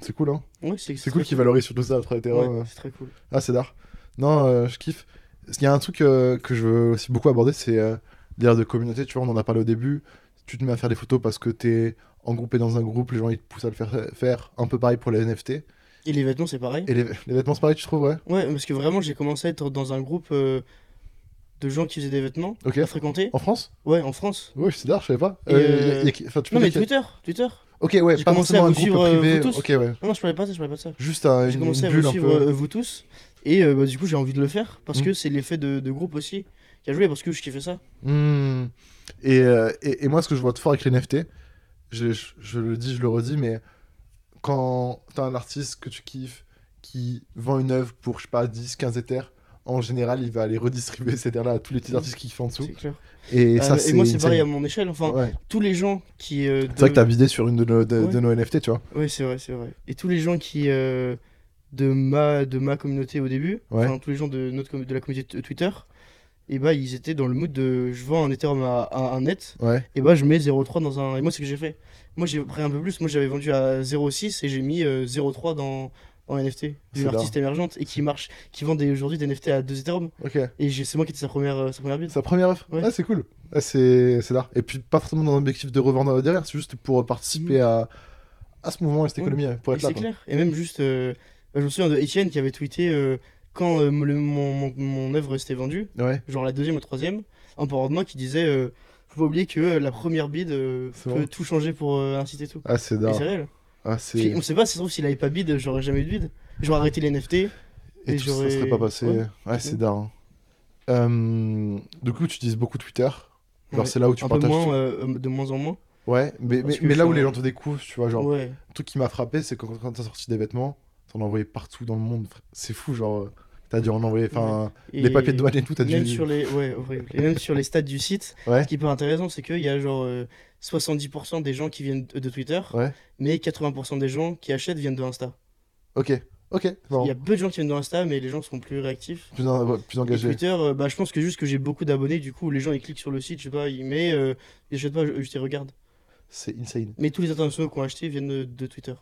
C'est cool, hein. Ouais, c'est C'est cool qu'ils valorisent surtout ça après Ethereum. Ouais, euh. c'est très cool. Ah, c'est d'art. Non, euh, je kiffe. Il y a un truc euh, que je veux aussi beaucoup aborder, c'est l'ère de communauté. Tu vois, on en a parlé au début. Tu te mets à faire des photos parce que t'es engroupé dans un groupe, les gens ils te poussent à le faire. faire. Un peu pareil pour les NFT. Et les vêtements, c'est pareil. Et les, les vêtements, c'est pareil, tu trouves, ouais Ouais, parce que vraiment, j'ai commencé à être dans un groupe euh, de gens qui faisaient des vêtements, Ok. à fréquenter. En France? Ouais, en France. Ouais, c'est d'art, je savais pas. Et, Euh, y a- y a qui- enfin, tu peux Non, mais Twitter, Twitter. Ok, ouais, pas commencé forcément à un groupe suivre, euh, privé. vous tous. Ok, ouais. Non, non, je parlais pas de ça, je parlais pas de ça. Juste un- J'ai commencé une à vous un suivre peu. euh, vous tous. Et euh, bah, du coup, j'ai envie de le faire parce Mm. que c'est l'effet de, de groupe aussi qui a joué parce que je kiffais ça. Hmm. Et, euh, et, et moi, ce que je vois de fort avec les NFT, je, je, je le dis, je le redis, mais quand t'as un artiste que tu kiffes qui vend une œuvre pour, je sais pas, 10, 15 éthers, en général, il va aller redistribuer ces terres-là à tous les petits artistes qui kiffent en dessous. Clair. Et Euh, ça, et moi, c'est pareil à mon échelle. Enfin, Ouais. tous les gens qui. euh, C'est vrai que t'as vidé sur une de nos, de, Ouais. de nos NFT, tu vois. Ouais, c'est vrai, c'est vrai. Et tous les gens qui. euh, de, ma, de ma communauté au début, Ouais. enfin, tous les gens de, notre, de la communauté Twitter, et bah, ils étaient dans le mood de je vends un Ethereum à, à un net, Ouais. et bah, je mets 0,3 dans un. Et moi, c'est ce que j'ai fait. Moi, j'ai pris un peu plus. Moi, j'avais vendu à 0,6 et j'ai mis euh, 0,3 dans, dans un NFT d'une artiste émergente et qui marche, qui vend aujourd'hui des NFT à 2 Ethereum. Ok. Et c'est moi qui étais sa première, euh, sa première bid. Sa première œuvre Ouais. Ah, c'est cool. Ah, c'est c'est là. Et puis, pas forcément dans un objectif de revendre derrière, c'est juste pour participer à, à ce mouvement et cette économie, hein, pour Et être là. c'est clair. Et même juste, euh, je me souviens de Etienne qui avait tweeté euh, quand euh, le- mon, mon, mon œuvre s'était vendue, Ouais. genre la deuxième ou troisième, un parent de moi qui disait euh, Faut pas oublier que euh, la première bid euh, peut vrai. tout changer pour et tout. Ah, c'est d'art. c'est réel. Ah, Puis, on sait pas, si ça se trouve, s'il avait pas bid, j'aurais jamais eu de bid. J'aurais arrêté les NFT. Et, Et tout ça serait pas passé. Ouais, Ouais. c'est d'art. hein. Du coup, tu utilises beaucoup Twitter. Genre, c'est là où tu un peu partages. moins, tout. de moins en moins. Ouais, mais, mais, là où les gens te découvrent, tu vois, genre, le truc qui m'a frappé, c'est quand, quand t'as sorti des vêtements, t'en as envoyé partout dans le monde. C'est fou, genre, t'as dû en envoyer, enfin, les papiers de douane et tout, t'as dû. Même sur les, ouais, horrible. Et même sur les stats du site, Ouais. ce qui est pas intéressant, c'est qu'il y a genre euh, 70% des gens qui viennent de Twitter, Ouais. mais 80% des gens qui achètent viennent de Insta. Ok, ok. Il y a peu de gens qui viennent de Insta, mais les gens sont plus réactifs. Plus, en- ouais, plus Et engagé. Twitter, euh, bah, je pense que juste que j'ai beaucoup d'abonnés, du coup, les gens ils cliquent sur le site, je sais pas, ils mettent, euh, ils achètent pas, juste ils regardent. C'est insane. Mais tous les internationaux qui ont acheté viennent de, de Twitter.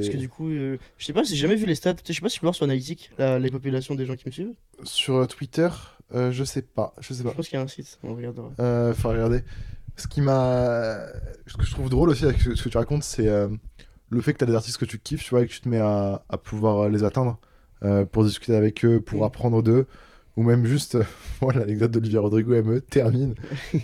Parce que du coup, euh, je sais pas, j'ai jamais vu les stats, je sais pas si je peux voir sur Analytics la- les populations des gens qui me suivent. Sur euh, Twitter, euh, je sais pas, je sais pas. Je pense qu'il y a un site, on regardera. Euh, faut regarder. Ce qui m'a. Ce que je trouve drôle aussi avec ce ce que tu racontes, c'est euh, le fait que tu as des artistes que tu kiffes, tu vois, et que tu te mets à, à pouvoir les atteindre pour discuter avec eux, pour apprendre d'eux, ou même juste. Voilà, l'anecdote d'Olivia Rodrigo, me termine.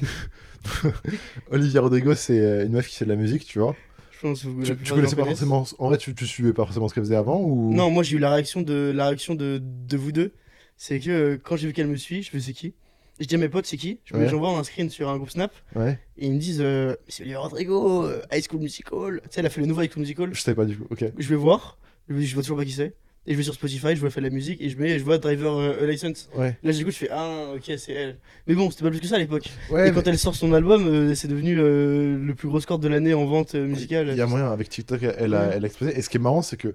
Olivia Rodrigo, c'est une meuf qui fait de la musique, tu vois. Je pense que vous- Tu, tu connaissais pas forcément. En vrai, tu, tu suivais pas forcément ce qu'elle faisait avant ou? Non, moi j'ai eu la réaction de la réaction de, de vous deux. C'est que euh, quand j'ai vu qu'elle me suit, je fais c'est qui? Je dis à mes potes c'est qui? Je me- Ouais. J'envoie un screen sur un groupe Snap Ouais, et ils me disent euh, c'est Olivia Rodrigo, euh, High School Musical. Tu sais, elle a fait le nouveau High School Musical. je savais pas du tout. Ok. Je vais voir, je je vois toujours pas qui c'est. Et je vais sur Spotify, je vois fait de la musique et je mets, je vois Driver euh, License. Ouais. Là j'écoute, je fais ah ok c'est elle. Mais bon, c'était pas plus que ça à l'époque. Ouais, et quand elle sort son album, euh, c'est devenu euh, le plus gros score de l'année en vente euh, musicale. Il y a moyen, avec TikTok, elle, a, Ouais. elle a explosé. Et ce qui est marrant, c'est que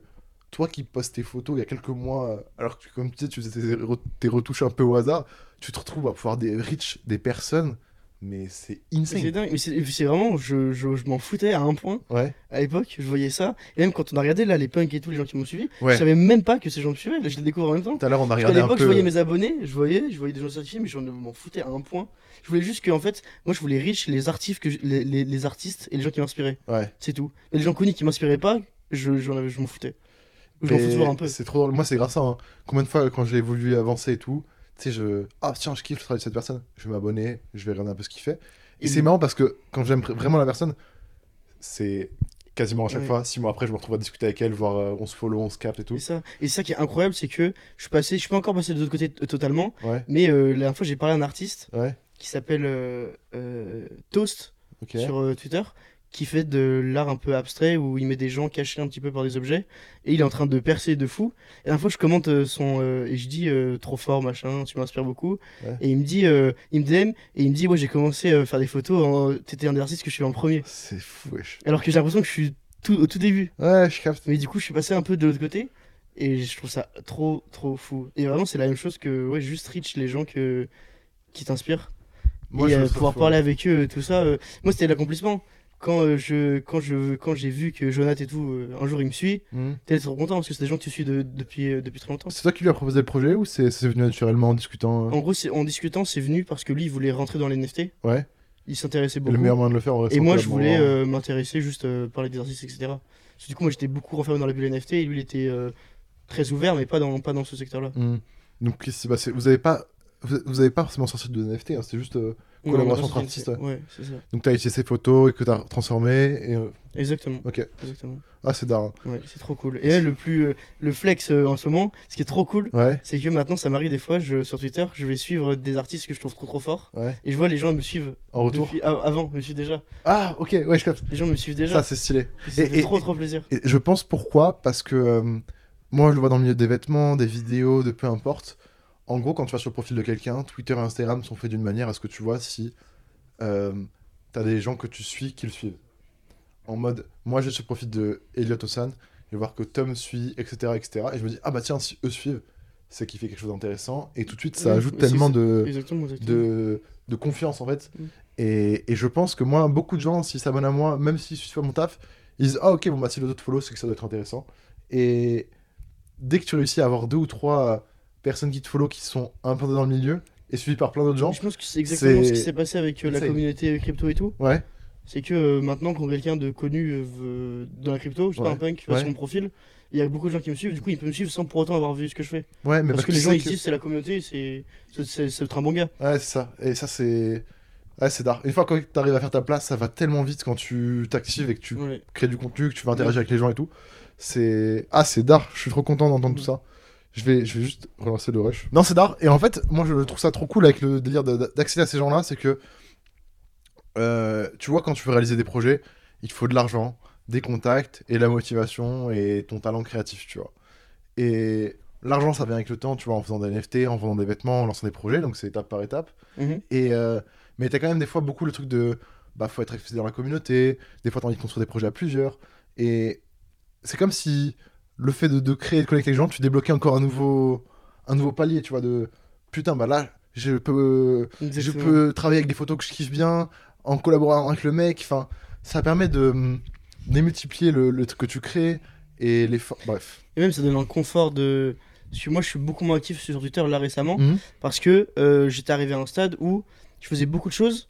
toi qui postes tes photos il y a quelques mois, alors que comme tu disais, tu faisais tes, re- tes retouches un peu au hasard, tu te retrouves à pouvoir des reach des personnes, mais c'est Mais C'est insane. dingue, mais c'est c'est vraiment, je, je, je m'en foutais à un point. Ouais, À l'époque, je voyais ça. Et même quand on a regardé là les punks et tout, les gens qui m'ont suivi, ouais. je savais même pas que ces gens me suivaient. Là, je les découvre en même temps. Tout à l'heure, on a Parce regardé un l'époque, je voyais mes abonnés, je voyais, je voyais des gens certifiés, mais je m'en foutais à un point. Je voulais juste que, en fait, moi, je voulais riche les artistes, que je- les, les, les artistes et les gens qui m'inspiraient. Ouais. C'est tout. Et les gens connus qui m'inspiraient pas, je, je m'en foutais. Je m'en fous toujours un peu. C'est trop drôle. Moi, c'est grâce à ça. hein. Combien de fois, quand j'ai voulu avancer et tout, sais, je. Ah, tiens, je kiffe le travail de cette personne. Je vais m'abonner, je vais regarder un peu ce qu'il fait. Et Et- c'est marrant parce que quand j'aime vraiment la personne, c'est quasiment à chaque Ouais. fois. Six mois après, je me retrouve à discuter avec elle, voir euh, on se follow, on se capte et tout. Et ça, et ça qui est incroyable, c'est que je suis passé, je suis pas encore passé de l'autre côté totalement, Ouais, mais euh, la dernière fois, j'ai parlé à un artiste ouais, qui s'appelle euh, Toast sur Twitter, qui fait de l'art un peu abstrait où il met des gens cachés un petit peu par des objets et il est en train de percer de fou. Et la fois, je commente euh, son euh, et je dis euh, trop fort machin, tu m'inspires beaucoup. Ouais. Et il me dit, euh, il me DM et il me dit ouais j'ai commencé à faire des photos. En... T'étais un des artistes que je suis en premier. C'est fou, wesh. Alors que j'ai l'impression que je suis tout au tout début. Ouais, je capte. Mais du coup, je suis passé un peu de l'autre côté et je trouve ça trop trop fou. Et vraiment, c'est la même chose que ouais juste reach les gens que qui t'inspirent Moi, et je pouvoir fou. parler avec eux, tout ça. moi, c'était l'accomplissement. Quand euh, je quand je quand j'ai vu que Jonathan et tout, euh, un jour il me suit, Mhm. t'es trop content parce que c'est des gens que tu suis de- depuis euh, depuis très longtemps. C'est toi qui lui as proposé le projet ou c'est c'est venu naturellement en discutant euh En gros, c'est- en discutant, c'est venu parce que lui, il voulait rentrer dans les NFT. Ouais. Il s'intéressait Et beaucoup. le meilleur moyen de le faire, Et c'est moi, je voulais euh, m'intéresser juste euh, parler des artistes, etc. Parce que du coup, moi, j'étais beaucoup renfermé dans la bulle NFT et lui, il était très ouvert, mais pas dans pas dans ce secteur-là. Mhm. Donc, qu'est-ce qui s'est passé? Vous avez pas. Vous avez pas forcément sorti de NFT, hein, c'était juste. Collaboration entre artistes, sorti- Ouais, c'est ça. Donc, t'as utilisé ces photos et que t'as transformé. Et... euh, Exactement. Ok. Exactement. Ah, c'est d'art. Ouais, c'est trop cool. Et là, le plus euh, le flex euh, en ce moment, ce qui est trop cool, Ouais, c'est que maintenant, ça m'arrive des fois, je, sur Twitter, je vais suivre des artistes que je trouve trop trop forts. ouais. Et je vois les gens me suivent En retour. depuis- a- avant, me suivent déjà. Ah, ok, ouais, je capte. Les gens me suivent déjà. Ça, c'est stylé. Et ça et- fait et- trop trop plaisir. Et je pense pourquoi Parce que euh, moi, je le vois dans le milieu des vêtements, des vidéos, de peu importe. En gros, quand tu vas sur le profil de quelqu'un, Twitter et Instagram sont faits d'une manière à ce que tu vois si euh, t'as des gens que tu suis qui le suivent. En mode, moi, j'ai sur le profil de Elliot Osan, vais voir que Tom suit, etc., etc. Et je me dis, ah bah tiens, si eux suivent, c'est qu'il fait quelque chose d'intéressant. Et tout de suite, ça Oui, ajoute tellement de, Exactement, exactement. de, de confiance en fait. Mm. Et, et je pense que moi, beaucoup de gens, s'ils s'abonnent à moi, même s'ils suivent pas mon taf, ils disent Ah, ok, bon, bah si les autres follow, c'est que ça doit être intéressant. Et dès que tu réussis à avoir deux ou trois personnes qui te follow qui sont un peu dans le milieu et suivis par plein d'autres gens, Je pense que c'est exactement ce qui s'est passé avec euh, la communauté crypto et tout. ouais, C'est que euh, maintenant, quand quelqu'un de connu euh, dans la crypto, je sais pas, un punk Ouais. sur mon profil, il y a beaucoup de gens qui me suivent, du coup, ils peuvent me suivre sans pour autant avoir vu ce que je fais. ouais, mais parce, que les gens disent c'est la communauté, c'est c'est un bon gars. Ouais, c'est ça. Et ça, c'est. Ouais, c'est d'art. Une fois que tu arrives à faire ta place, ça va tellement vite quand tu t'actives et que tu Ouais. crées du contenu, que tu vas interagir avec les gens et tout. C'est. Ah, c'est d'art. Je suis trop content d'entendre tout ça. Je vais, je vais juste relancer le rush. Non, c'est d'art. Et en fait, moi, je trouve ça trop cool avec le délire de- de- d'accéder à ces gens-là. C'est que. euh, tu vois, quand tu veux réaliser des projets, il te faut de l'argent, des contacts et la motivation et ton talent créatif, tu vois. Et l'argent, ça vient avec le temps, tu vois, en faisant des NFT, en vendant des vêtements, en lançant des projets. Donc, c'est étape par étape. Mhm. Et euh, mais t'as quand même des fois beaucoup le truc de bah faut être actif dans la communauté, des fois t'as envie de construire des projets à plusieurs, et c'est comme si le fait de, de créer et de connecter avec les gens, tu débloquais encore un nouveau un nouveau palier, tu vois, de putain bah là je peux je peux travailler avec des photos que je kiffe bien, en collaborant avec le mec, enfin ça permet de hum, démultiplier le, le truc que tu crées et les for- bref. Et même ça donne un confort de. Parce que moi je suis beaucoup moins actif sur Twitter là récemment, Mhm. parce que euh, j'étais arrivé à un stade où je faisais beaucoup de choses,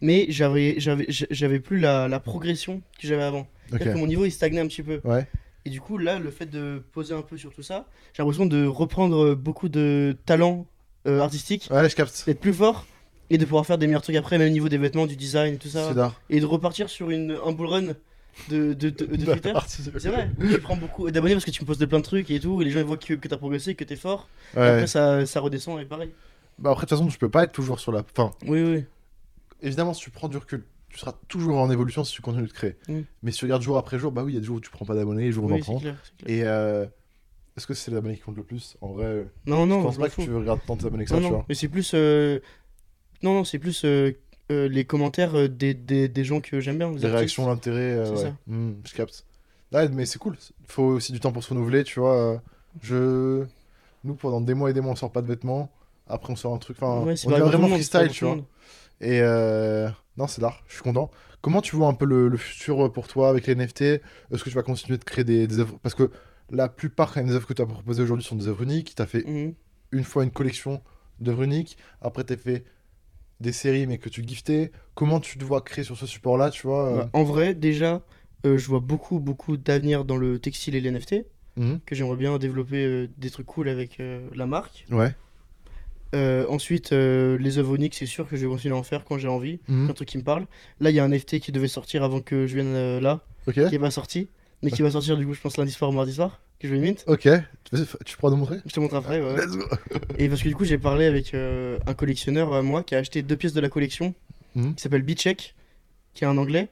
mais j'avais plus la, la progression que j'avais avant. Ok. C'est-à-dire que mon niveau il stagnait un petit peu. Ouais. Et du coup, là, le fait de poser un peu sur tout ça, j'ai l'impression de reprendre beaucoup de talent euh, artistique, Ouais, je capte. d'être plus fort et de pouvoir faire des meilleurs trucs après, même au niveau des vêtements, du design et tout ça. Et de repartir sur une, un bull run de, de, de, de Twitter. C'est vrai, tu prends beaucoup d'abonnés parce que tu me postes de plein de trucs et tout, et les gens ils voient que, que t'as progressé, que t'es fort. Et. Après, ça, ça redescend et pareil. Bah après de toute façon, tu peux pas être toujours sur la enfin Oui, oui. évidemment, si tu prends du recul, tu seras toujours en évolution si tu continues de créer. Mm. Mais si tu regardes jour après jour, bah oui, il y a des jours où tu prends pas d'abonnés, des jours où on en Oui, c'est prend. clair, clair. Et euh, est-ce que c'est les abonnés qui comptent le plus? En vrai, Non, je non, pense pas que fous. tu regardes tant tes abonnés que ça, Non, tu vois. mais c'est plus. euh, Non, non, c'est plus euh, les commentaires des, des, des gens que j'aime bien. Les réactions, l'intérêt, euh, C'est ouais. ça. Mm, je capte. Mais c'est cool. Faut aussi du temps pour se renouveler, tu vois. Je... Nous, pendant des mois et des mois, on sort pas de vêtements. Après, on sort un truc. Enfin, Ouais, c'est on est vraiment freestyle, tu vois. Et euh, non, c'est l'art, je suis content. Comment tu vois un peu le, le futur pour toi avec les NFT Est-ce que tu vas continuer de créer des, des œuvres? Parce que la plupart des œuvres que tu as proposées aujourd'hui sont des œuvres uniques. Tu as fait Mhm. une fois une collection d'œuvres uniques. Après, tu as fait des séries, mais que tu giftais. Comment tu te vois créer sur ce support-là, tu vois euh, Bah, en vrai, déjà, euh, je vois beaucoup, beaucoup d'avenir dans le textile et les NFT, mhm. que j'aimerais bien développer euh, des trucs cool avec la marque. Ouais. Euh, ensuite, euh, les œuvres uniques, c'est sûr que je vais continuer à en faire quand j'ai envie, Mhm. un truc qui me parle. Là, il y a un NFT qui devait sortir avant que je vienne euh, là, Ok. qui est pas sorti, mais qui va sortir du coup, je pense, lundi soir ou mardi soir, que je vais mint. Ok. Tu pourras nous montrer? Je te montre après, ouais. ouais. Let's go. Et parce que du coup, j'ai parlé avec un collectionneur à moi qui a acheté deux pièces de la collection, Mhm. qui s'appelle Beatcheck, qui est un anglais.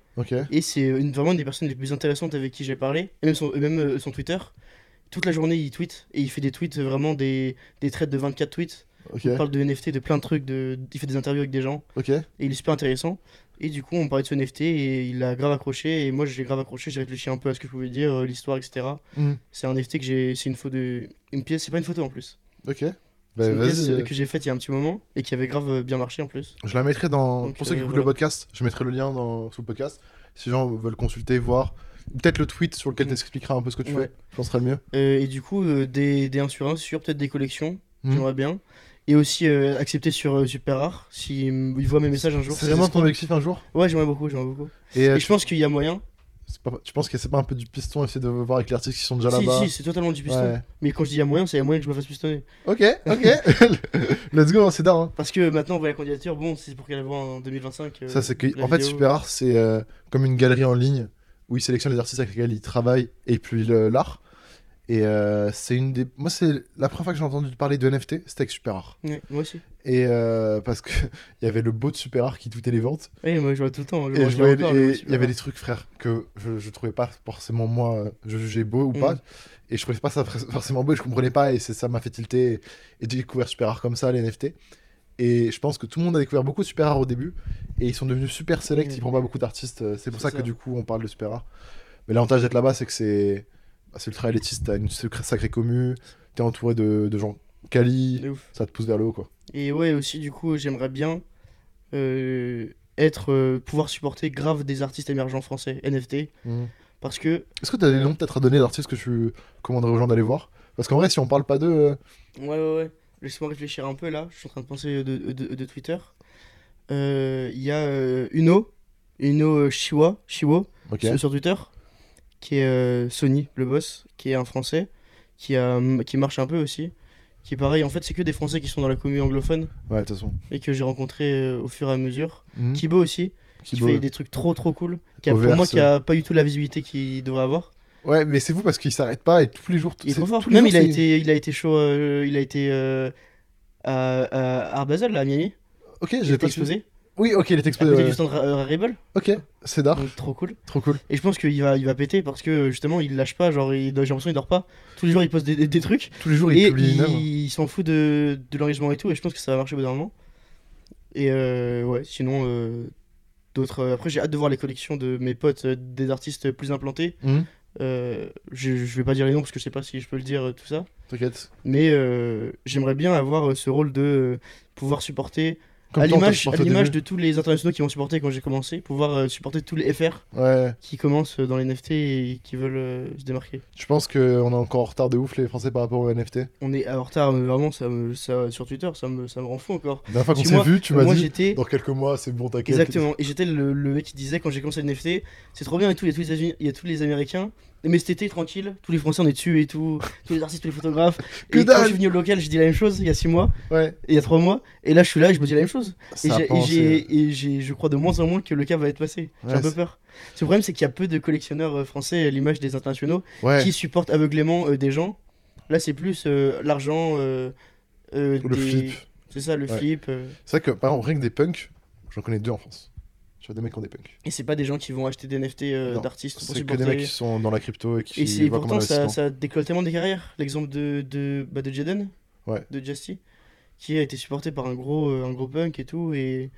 Et c'est une, vraiment une des personnes les plus intéressantes avec qui j'ai parlé. Et même son, et même, son Twitter. Toute la journée, il tweet. Et il fait des tweets, vraiment des, des trades de 24 tweets. Ok. Il parle de NFT, de plein de trucs. De, il fait des interviews avec des gens. Et il est super intéressant. Et du coup, on parlait de ce NFT et il a grave accroché. Et moi, j'ai grave accroché. J'ai réfléchi un peu à ce que je pouvais dire, euh, l'histoire, etc. Mhm. C'est un NFT que j'ai. C'est une photo de. Une pièce, c'est pas une photo en plus. Ok. Bah, une pièce euh, euh, que j'ai faite il y a un petit moment et qui avait grave bien marché en plus. Je la mettrai dans. Donc, pour ceux qui écoutent le podcast, je mettrai le lien dans... sous le podcast. Si les gens veulent consulter, voir. Peut-être le tweet sur lequel Mm. t'expliqueras un peu ce que tu Ouais. fais. Je pense que ce sera le mieux. Euh, et du coup, euh, des, des 1 sur 1 sur peut-être des collections. Mhm. J'aimerais bien. Et aussi euh, accepter sur euh, Super Rare si euh, il voit mes messages un jour. C'est vraiment ton objectif un jour Ouais, j'aimerais beaucoup, j'aimerais beaucoup. Et, euh, Et je pense qu'il y a moyen. pas- tu penses que c'est pas un peu du piston, essayer de voir avec les artistes qui sont déjà Si, là-bas si, c'est totalement du piston. Ouais. Mais quand je dis il y a moyen, c'est il y a moyen que je me fasse pistonner. Ok, ok. Let's go, c'est d'art. Hein. Parce que maintenant, on voit la candidature, bon, c'est pour qu'elle voit en 2025. euh, Ça, c'est que. En fait. Super Art, c'est comme une galerie en ligne où ils sélectionnent les artistes avec lesquels ils travaillent et puis l'art. Et euh, c'est une des. Moi, c'est la première fois que j'ai entendu parler de NFT, c'était avec Super Art. Ouais, moi aussi. Et euh, parce que il y avait le bot de Super Art qui tweetait les ventes. Oui, moi je vois tout le temps. Et je il y avait Rare. des trucs, frère, que je, je trouvais pas forcément moi, je jugeais beau ou Mm. pas. Et je trouvais pas ça forcément beau et je comprenais pas. Et c'est ça m'a fait tilter. Et, et j'ai découvert Super Art comme ça, les NFT. Et je pense que tout le monde a découvert beaucoup de Super Art au début. Et ils sont devenus super select. Mm. Ils prennent pas beaucoup d'artistes. euh, C'est pour C'est ça, que ça. du coup, on parle de Super Art. Mais l'avantage d'être là-bas, c'est que c'est bah, c'est ultra élitiste. T'as une sacrée, commu. T'es entouré de, de gens quali. Ça te pousse vers le haut, quoi. Et ouais, aussi, du coup, j'aimerais bien euh, être, euh, pouvoir supporter grave des artistes émergents français, NFT. Mm. Parce que, Est-ce que t'as des noms peut-être à donner d'artistes que tu commanderais aux gens d'aller voir? Parce qu'en vrai, si on parle pas d'eux. euh, ouais, ouais, ouais, laisse-moi réfléchir un peu là. Je suis en train de penser de, de, de Twitter. Euh, Il y a euh, Uno, Uno euh, Shiwa, Shiwo, sur Twitter, qui est euh, Sony, le boss, qui est un français, qui, a, qui marche un peu aussi. Qui est pareil, en fait, c'est que des Français qui sont dans la commune anglophone Ouais, de toute façon. et que j'ai rencontré euh, au fur et à mesure. Mhm. Kibo aussi, qui Kibo. fait des trucs trop trop cool. Qui a, pour moi, qui a pas du tout la visibilité qu'il devrait avoir. Ouais, mais c'est vous parce qu'il s'arrête pas et tous les jours. Il est trop fort. Même jours, il a, été, il a été chaud, euh, il a été euh, à, à Basel, là, à Miami. Ok, j'ai pas exposé. Oui, ok, il est À exposé. côté ouais. du stand Ra- euh, Rebel. Ok, c'est d'art, Donc trop cool. trop cool. Et je pense qu'il va, il va péter parce que justement, il lâche pas. Genre, il, j'ai l'impression qu'il dort pas. Tous les jours, il poste des, des- des trucs. Tous les jours, il publie une œuvre. il, il s'en fout de, de l'engagement et tout. Et je pense que ça va marcher au bout d'un moment. Et euh, ouais, sinon, euh, d'autres. euh, après, j'ai hâte de voir les collections de mes potes, euh, des artistes plus implantés. Mhm. Euh, je, je vais pas dire les noms parce que je sais pas si je peux le dire, euh, tout ça. T'inquiète. Mais euh, j'aimerais bien avoir euh, ce rôle de euh, pouvoir supporter, Comme à l'image à de tous les internationaux qui m'ont supporté quand j'ai commencé, pouvoir euh, supporter tous les FR Ouais, qui commencent euh, dans les NFT et qui veulent euh, se démarquer. je pense qu'on est encore en retard de ouf, les Français, par rapport aux NFT. On est en retard, mais vraiment, ça me, ça, sur Twitter, ça me, ça me rend fou encore. La dernière fois qu'on s'est vu, tu m'as dit. Dans quelques mois, c'est bon, t'inquiète. Exactement, et j'étais le, le mec qui disait quand j'ai commencé les NFT, c'est trop bien et tout, il y a tous les, États-Unis- il y a tous les Américains, mais cet été tranquille, tous les Français on est dessus et tout, tous les artistes, tous les photographes. Que et quand je suis venu au local, j'ai dit la même chose il y a 6 mois, Ouais, et il y a 3 mois, et là je suis là et je me dis la même chose. Et, ça et pensé. j'ai- et j'ai- je crois de moins en moins que le cas va être passé. J'ai Ouais, un peu peur. Ce problème, c'est qu'il y a peu de collectionneurs euh, français à l'image des internationaux Ouais, qui supportent aveuglément euh, des gens. Là, c'est plus euh, l'argent. euh, euh, le des- flip. C'est ça, le Ouais. flip. euh, C'est vrai que, par exemple, rien que des punks, j'en connais deux en France. Tu vois, des mecs qui ont des punks. Et c'est pas des gens qui vont acheter des NFT euh, d'artistes pour C'est que des mecs qui sont dans la crypto et qui Et comme pourtant ça, ça décolle tellement des carrières. L'exemple de, de, bah, de Jaden, Ouais. de Justy, qui a été supporté par un gros, euh, un gros punk et tout, et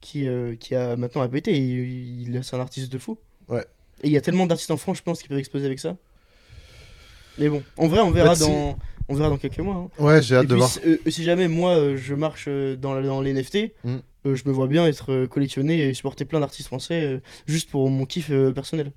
qui, euh, qui a maintenant a pété. et Il, il- c'est un artiste de fou. Ouais. Et il y a tellement d'artistes en France, je pense, qui peuvent exploser avec ça. Mais bon, en vrai, on verra, Bah, dans, on verra dans quelques mois. hein. Ouais, j'ai hâte Et de voir. si, euh, si jamais moi euh, je marche euh, dans, la- dans les NFT, Mm. Euh, je me vois bien être euh, collectionné et supporter plein d'artistes français euh, juste pour mon kiff personnel.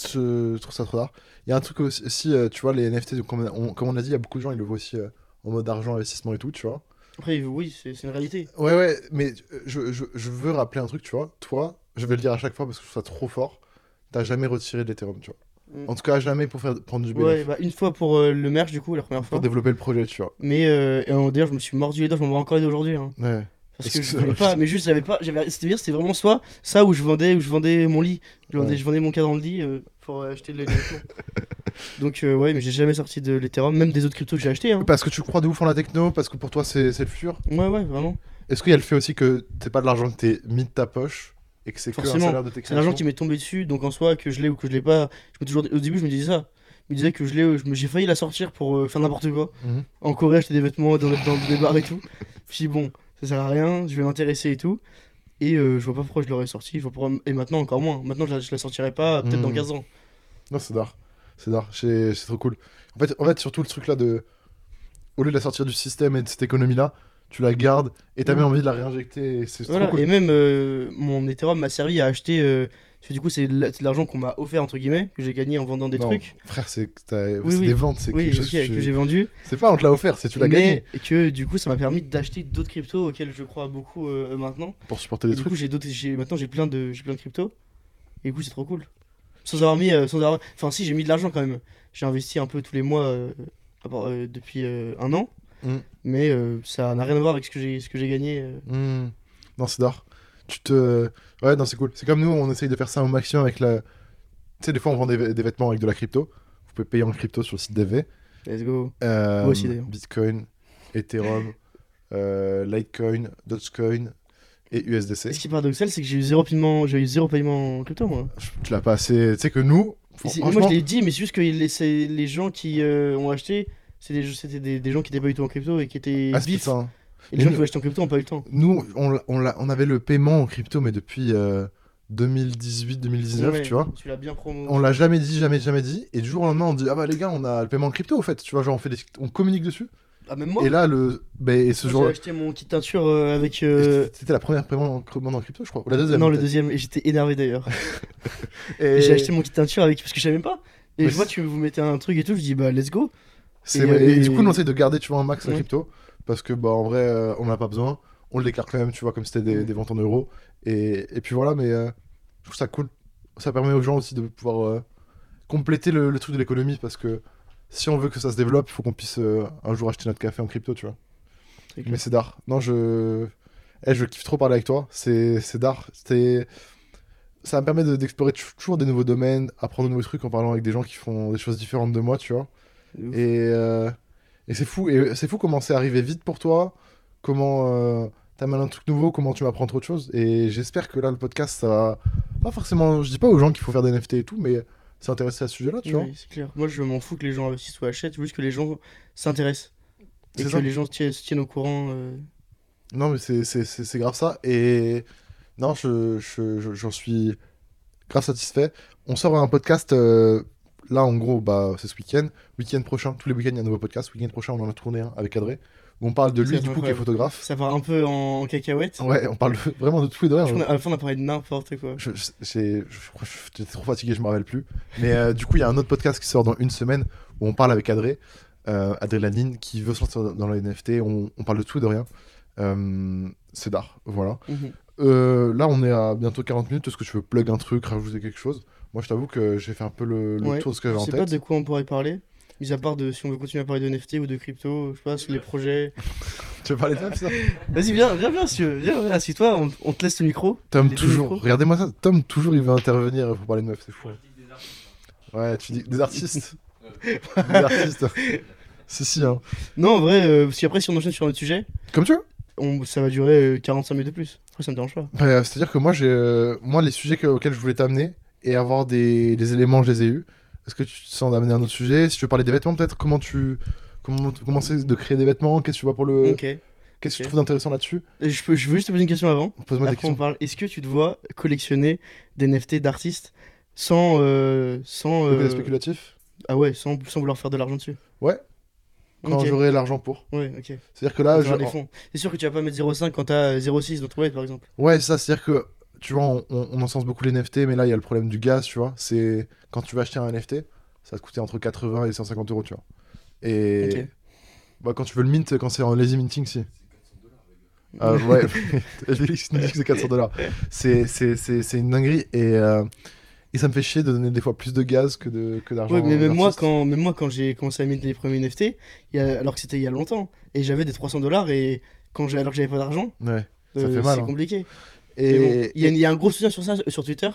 Je trouve ça trop tard. Il y a un truc aussi, si, tu vois, les NFT, comme on, comme on a dit, il y a beaucoup de gens, ils le voient aussi en mode argent, investissement et tout, tu vois. Après, oui, c'est une réalité. Ouais, ouais, mais je, je, je veux rappeler un truc, tu vois. Toi, je vais le dire à chaque fois parce que je trouve ça trop fort. T'as jamais retiré de l'Ethereum, tu vois. Mm. En tout cas, jamais pour faire prendre du Ouais, bénéfice. bah, une fois pour euh, le merch, du coup, la première fois. Pour développer le projet, tu vois. Mais euh, d'ailleurs, je me suis mordu les doigts, je m'en vois encore les aujourd'hui. hein. Ouais. Parce que je Excuse-moi, voulais pas, mais juste, j'avais pas. j'avais- C'était bien, c'était vraiment soit ça où je vendais, où je vendais mon lit. Je vendais, Ouais. je vendais mon cadran de lit euh, pour euh, acheter directement. Donc, euh, ouais, mais j'ai jamais sorti de l'Ethereum, même des autres cryptos que j'ai acheté. Hein. Parce que tu crois de ouf en la techno, parce que pour toi, c'est c'est le futur. Ouais, ouais, vraiment. Est-ce qu'il y a le fait aussi que c'est pas de l'argent que t'es mis de ta poche et que c'est que un Forcément, salaire de C'est l'argent qui m'est tombé dessus, donc en soi, que je l'ai ou que je l'ai pas. Je me toujours... Au début, je me disais ça. Je me disais que je l'ai, je me- j'ai failli la sortir pour euh, faire n'importe quoi. Mhm. En Corée, acheter des vêtements dans, dans des bars et tout. Je me suis dit, bon, ça sert à rien, je vais m'intéresser et tout. Et euh, je vois pas pourquoi je l'aurais sorti. Je vois pourquoi- Et maintenant, encore moins. Maintenant, je la, je la sortirai pas, peut-être dans Mhm. 15 ans. Non, c'est d'art. C'est d'art. C'est trop cool. En fait, en fait, surtout le truc là de. Au lieu de la sortir du système et de cette économie là, tu la gardes et t'as Ouais. même envie de la réinjecter. et C'est Voilà, trop cool. et même euh, mon Ethereum m'a servi à acheter. euh, parce que du coup, c'est de l'argent qu'on m'a offert, entre guillemets, que j'ai gagné en vendant des Non, trucs. Frère, c'est Oui, oui. des ventes. C'est Oui, quelque chose que j'ai vendu. C'est pas on te l'a offert, c'est tu l'as gagné que du coup, ça m'a permis d'acheter d'autres cryptos auxquels je crois beaucoup euh, maintenant. pour supporter Et des du trucs. coup, j'ai d'autres, j'ai maintenant j'ai plein de, j'ai plein de cryptos. Et du coup, c'est trop cool. Sans avoir mis, euh, sans avoir, enfin si, j'ai mis de l'argent quand même. J'ai investi un peu tous les mois euh, part, depuis un an. Mm. Mais ça n'a rien à voir avec ce que j'ai, ce que j'ai gagné. Hmm. Non, c'est d'art. Tu te. Ouais, non, c'est cool. C'est comme nous, on essaye de faire ça au maximum avec la. Tu sais, des fois, on vend des, des vêtements avec de la crypto. Vous pouvez payer en crypto sur le site d'EV. Let's go. Euh, Moi aussi, d'ailleurs. Bitcoin, Ethereum, euh, Litecoin, Dogecoin et USDC. ce qui est paradoxal, c'est que j'ai eu zéro paiement, j'ai eu zéro paiement en crypto, moi. Tu l'as pas assez. Tu sais que nous. Franchement, Moi, je l'ai dit, mais c'est juste que les, les gens qui euh, ont acheté, c'est des- c'était des, des gens qui étaient pas du tout en crypto et qui étaient ah, vifs. Les gens qui ont acheté en crypto n'ont pas eu le temps. Nous, on, on, on avait le paiement en crypto, mais depuis 2018-2019, Ouais, tu vois. Tu l'as bien promo. On l'a jamais dit, jamais, jamais dit. Et du jour au lendemain, on dit Ah bah les gars, on a le paiement en crypto, au fait. Tu vois, genre, on, fait des... on communique dessus. Ah, même moi Et là, le. Bah, et ce jour J'ai acheté mon kit teinture euh, avec. euh, C'était la première paiement en crypto, je crois. Ou la deuxième. non, le deuxième, et j'étais énervé d'ailleurs. Et J'ai acheté mon kit teinture avec. Parce que je savais même pas. Et Mais je vois, tu vous mettez un truc et tout, je dis bah let's go. c'est- et, et, euh, du coup, on essaie de garder, tu vois, un max la Ouais. crypto. Parce que, bah, en vrai, euh, on n'en a pas besoin. On le déclare quand même, tu vois, comme c'était des, Ouais. des ventes en euros. Et, et puis voilà, mais euh, je trouve ça cool. Ça permet aux gens aussi de pouvoir euh, compléter le, le truc de l'économie. Parce que si on veut que ça se développe, il faut qu'on puisse euh, un jour acheter notre café en crypto, tu vois. Mais c'est d'art. Non, je. Eh, je kiffe trop parler avec toi. C'est c'est d'art. C'est. Ça me permet de- d'explorer tou- toujours des nouveaux domaines, apprendre de nouveaux trucs en parlant avec des gens qui font des choses différentes de moi, tu vois. Et, et c'est fou. Et c'est fou comment c'est arrivé vite pour toi. Comment euh, t'as mal un truc nouveau, comment tu m'apprends autre chose. Et j'espère que là, le podcast, ça va. Pas forcément. Je dis pas aux gens qu'il faut faire des NFT et tout, mais s'intéresser à ce sujet-là, tu vois. Oui, c'est clair. Moi, je m'en fous que les gens investissent ou achètent, je juste que les gens s'intéressent. Et C'est que ça. les gens se tiennent, se tiennent au courant. euh. Non, mais c'est- grave ça. Et non, je, je- je- j'en suis grave satisfait. On sort un podcast. euh, là, en gros, bah, c'est ce week-end. Week-end prochain, tous les week-ends, il y a un nouveau podcast. Week-end prochain, on en a tourné un avec Adré. Où on parle de lui, du coup, qui est photographe. Ça part un peu en, en cacahuète. Ouais, on parle de- vraiment de tout et de rien. Je À la fin, on a parlé de n'importe quoi. Je, j'étais trop fatigué, je me rappelle plus. Mais euh, du coup, il y a un autre podcast qui sort dans une semaine où on parle avec Adré, euh, Adré Lanine, qui veut sortir dans les NFT. On, on parle de tout et de rien. Euh, c'est d'art, voilà. Mhm. Euh, là, on est à bientôt 40 minutes. Est-ce que tu veux plug un truc, rajouter quelque chose? Moi, je t'avoue que j'ai fait un peu le, le Ouais. tour de ce que Je j'avais en sais pas tête. de quoi on pourrait parler. Mis à part de si on veut continuer à parler de NFT ou de crypto, je sais pas, sur les projets. Tu veux parler de ça, ça Vas-y, viens, viens, viens, si. Viens, viens, assis-toi, on, on te laisse le micro. Tom, toujours. Regardez-moi ça. Tom, toujours, il veut intervenir pour parler de meufs, c'est fou. Ouais, tu dis des artistes. des artistes. si, si, hein. Non, en vrai, euh, parce qu'après, si on enchaîne sur un autre sujet, Comme tu veux. on, ça va durer euh, 45 minutes de plus. Après, ça me dérange pas. C'est-à-dire que moi, j'ai, euh, moi, les sujets que- auxquels je voulais t'amener et avoir des, des éléments, je les ai eus. Est-ce que tu te sens d'amener un autre sujet? Si tu veux parler des vêtements, peut-être, comment tu. Comment commencer de créer des vêtements? Qu'est-ce que tu vois pour le. Ok. Et Qu'est-ce que tu trouves d'intéressant là-dessus? Je, peux, je veux juste te poser une question avant. Pose-moi des on parle. Est-ce que tu te vois collectionner des NFT d'artistes sans. euh, sans euh, spéculatif ah ouais, sans, sans vouloir faire de l'argent dessus Ouais. Quand j'aurai l'argent pour. Ouais, ok. C'est-à-dire que là, je... des fonds. C'est sûr que tu vas pas mettre 0,5 quand t'as 0,6 dans ton wallet, par exemple. ouais, c'est ça, c'est-à-dire que tu vois, on, on, on encense beaucoup les NFT, mais là, il y a le problème du gaz, tu vois. C'est quand tu vas acheter un NFT, ça va te coûter entre 80 et 150 euros, tu vois. Et bah, quand tu veux le mint, quand c'est en lazy minting, si. Ah, ouais, Félix nous dit que c'est 400 dollars. C'est c'est- c'est- c'est une dinguerie et, euh, et ça me fait chier de donner des fois plus de gaz que de que d'argent. Ouais, mais même moi, quand, même moi, quand j'ai commencé à minter les premiers NFT, y a- alors que c'était il y a longtemps, et j'avais des 300 dollars, et quand j'ai, alors que j'avais pas d'argent, Ouais. Ça euh, fait mal, c'est hein. Et, bon, il y, a- il y a un gros soutien sur ça sur Twitter.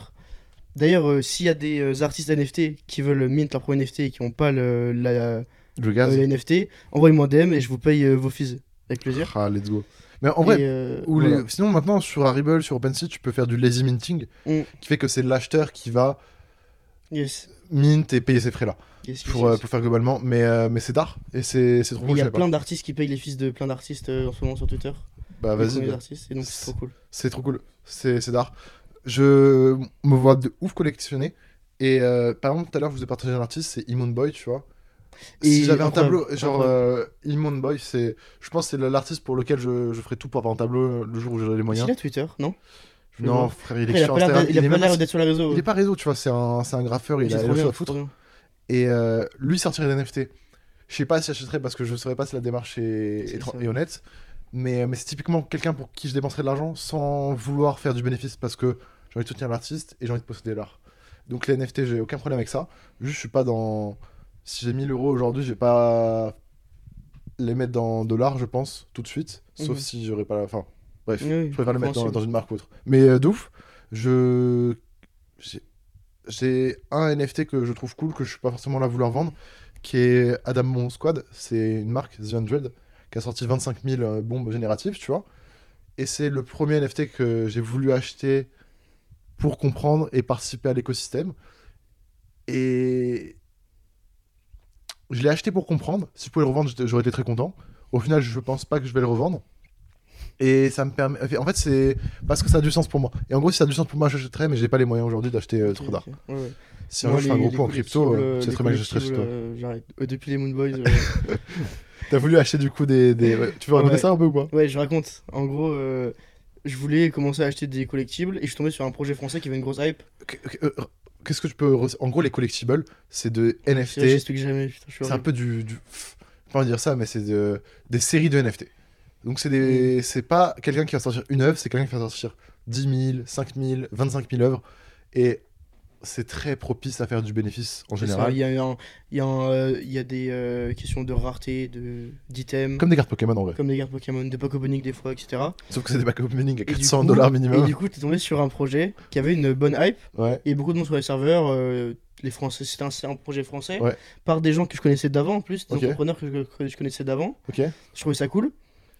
D'ailleurs, euh, s'il y a des euh, artistes NFT qui veulent mint leur premier NFT et qui n'ont pas le, la, le euh, gaz. NFT, envoyez-moi un DM et je vous paye vos fees. Avec plaisir. Ah, let's go. Mais en vrai, les- sinon maintenant sur Harible, sur OpenSea, tu peux faire du lazy minting, Mm. qui fait que c'est l'acheteur qui va Yes. mint et payer ses frais là, Yes, pour, yes. pour faire globalement. Mais, mais c'est d'art, et c'est trop cool, Il y a plein d'artistes qui payent les fils de plein d'artistes en ce moment sur Twitter. Bah vas-y, bah, c'est trop cool. c'est trop cool, c'est d'art. Je me vois de ouf collectionner, et euh, par exemple tout à l'heure je vous ai partagé un artiste, c'est Immon Boy, tu vois. si j'avais un tableau, genre euh, Immon Boy, c'est, je pense que c'est l'artiste pour lequel je, je ferai tout pour avoir un tableau le jour où j'aurai les Il moyens. a Twitter, non? Je Non, frère, il est il sur Instagram. il a pas l'air d'être sur les réseaux. Il est pas réseau, tu vois, c'est un, un graffeur, il C'est a rien à foutre. Et euh, lui sortir des NFT. Je sais pas si j'achèterais parce que je saurais pas si la démarche est, est honnête. Mais, mais c'est typiquement quelqu'un pour qui je dépenserais de l'argent sans vouloir faire du bénéfice parce que j'ai envie de soutenir l'artiste et j'ai envie de posséder l'art. Donc les NFT, j'ai aucun problème avec ça. Juste, je suis pas dans. Si j'ai 1000 euros aujourd'hui, je vais pas les mettre dans de l'art, je pense, tout de suite. Sauf Mhm. si j'aurais pas la. Enfin, bref. Oui, Je préfère le mettre dans, une marque ou autre. Mais euh, de ouf, je. j'ai- un NFT que je trouve cool, que je suis pas forcément là à vouloir vendre, qui est Adam Mon Squad. C'est une marque, The Hundred, qui a sorti 25 000 euh, bombes génératives, tu vois. Et c'est le premier NFT que j'ai voulu acheter pour comprendre et participer à l'écosystème. Et. Je l'ai acheté pour comprendre. Si je pouvais le revendre, j'aurais été très content. Au final, je pense pas que je vais le revendre. Et ça me permet. En fait, c'est parce que ça a du sens pour moi. Et en gros, si ça a du sens pour moi, j'achèterais, mais j'ai pas les moyens aujourd'hui d'acheter euh, trop d'art. Ouais, ouais. Si un Moi, jour je fais un gros coup en crypto, c'est très bien que j'achèterais chez toi. Depuis les Moon Boys. euh, T'as voulu acheter du coup des. des... ouais, Tu veux raconter Ouais. ça un peu ou pas Ouais, je raconte. En gros, euh, je voulais commencer à acheter des collectibles et je suis tombé sur un projet français qui avait une grosse hype. Euh, Qu'est-ce que tu peux. En gros, les collectibles, c'est de Je NFT. jamais. C'est un peu du. du... pas dire ça, mais c'est de... des séries de NFT. Donc, c'est des... Mm. c'est pas quelqu'un qui va sortir une œuvre, c'est quelqu'un qui va sortir 10 000, 5 000, 25 000 œuvres. Et c'est très propice à faire du bénéfice en général. Il y a, un- il y a, un, euh, y a des euh, questions de rareté, de- d'items, Comme comme... des cartes Pokémon en vrai. des cartes Pokémon, de pack opening des fois, etc. Sauf que c'est des opening à Et du 400 coup- dollars Et minimum. du coup, t'es tombé sur un projet qui avait une bonne hype Ouais. et beaucoup de monde sur les serveurs. euh, les Français, c'était un, projet français Ouais. par des gens que je connaissais d'avant en plus, des entrepreneurs que je, que je connaissais d'avant. Ok. Je trouvais ça cool.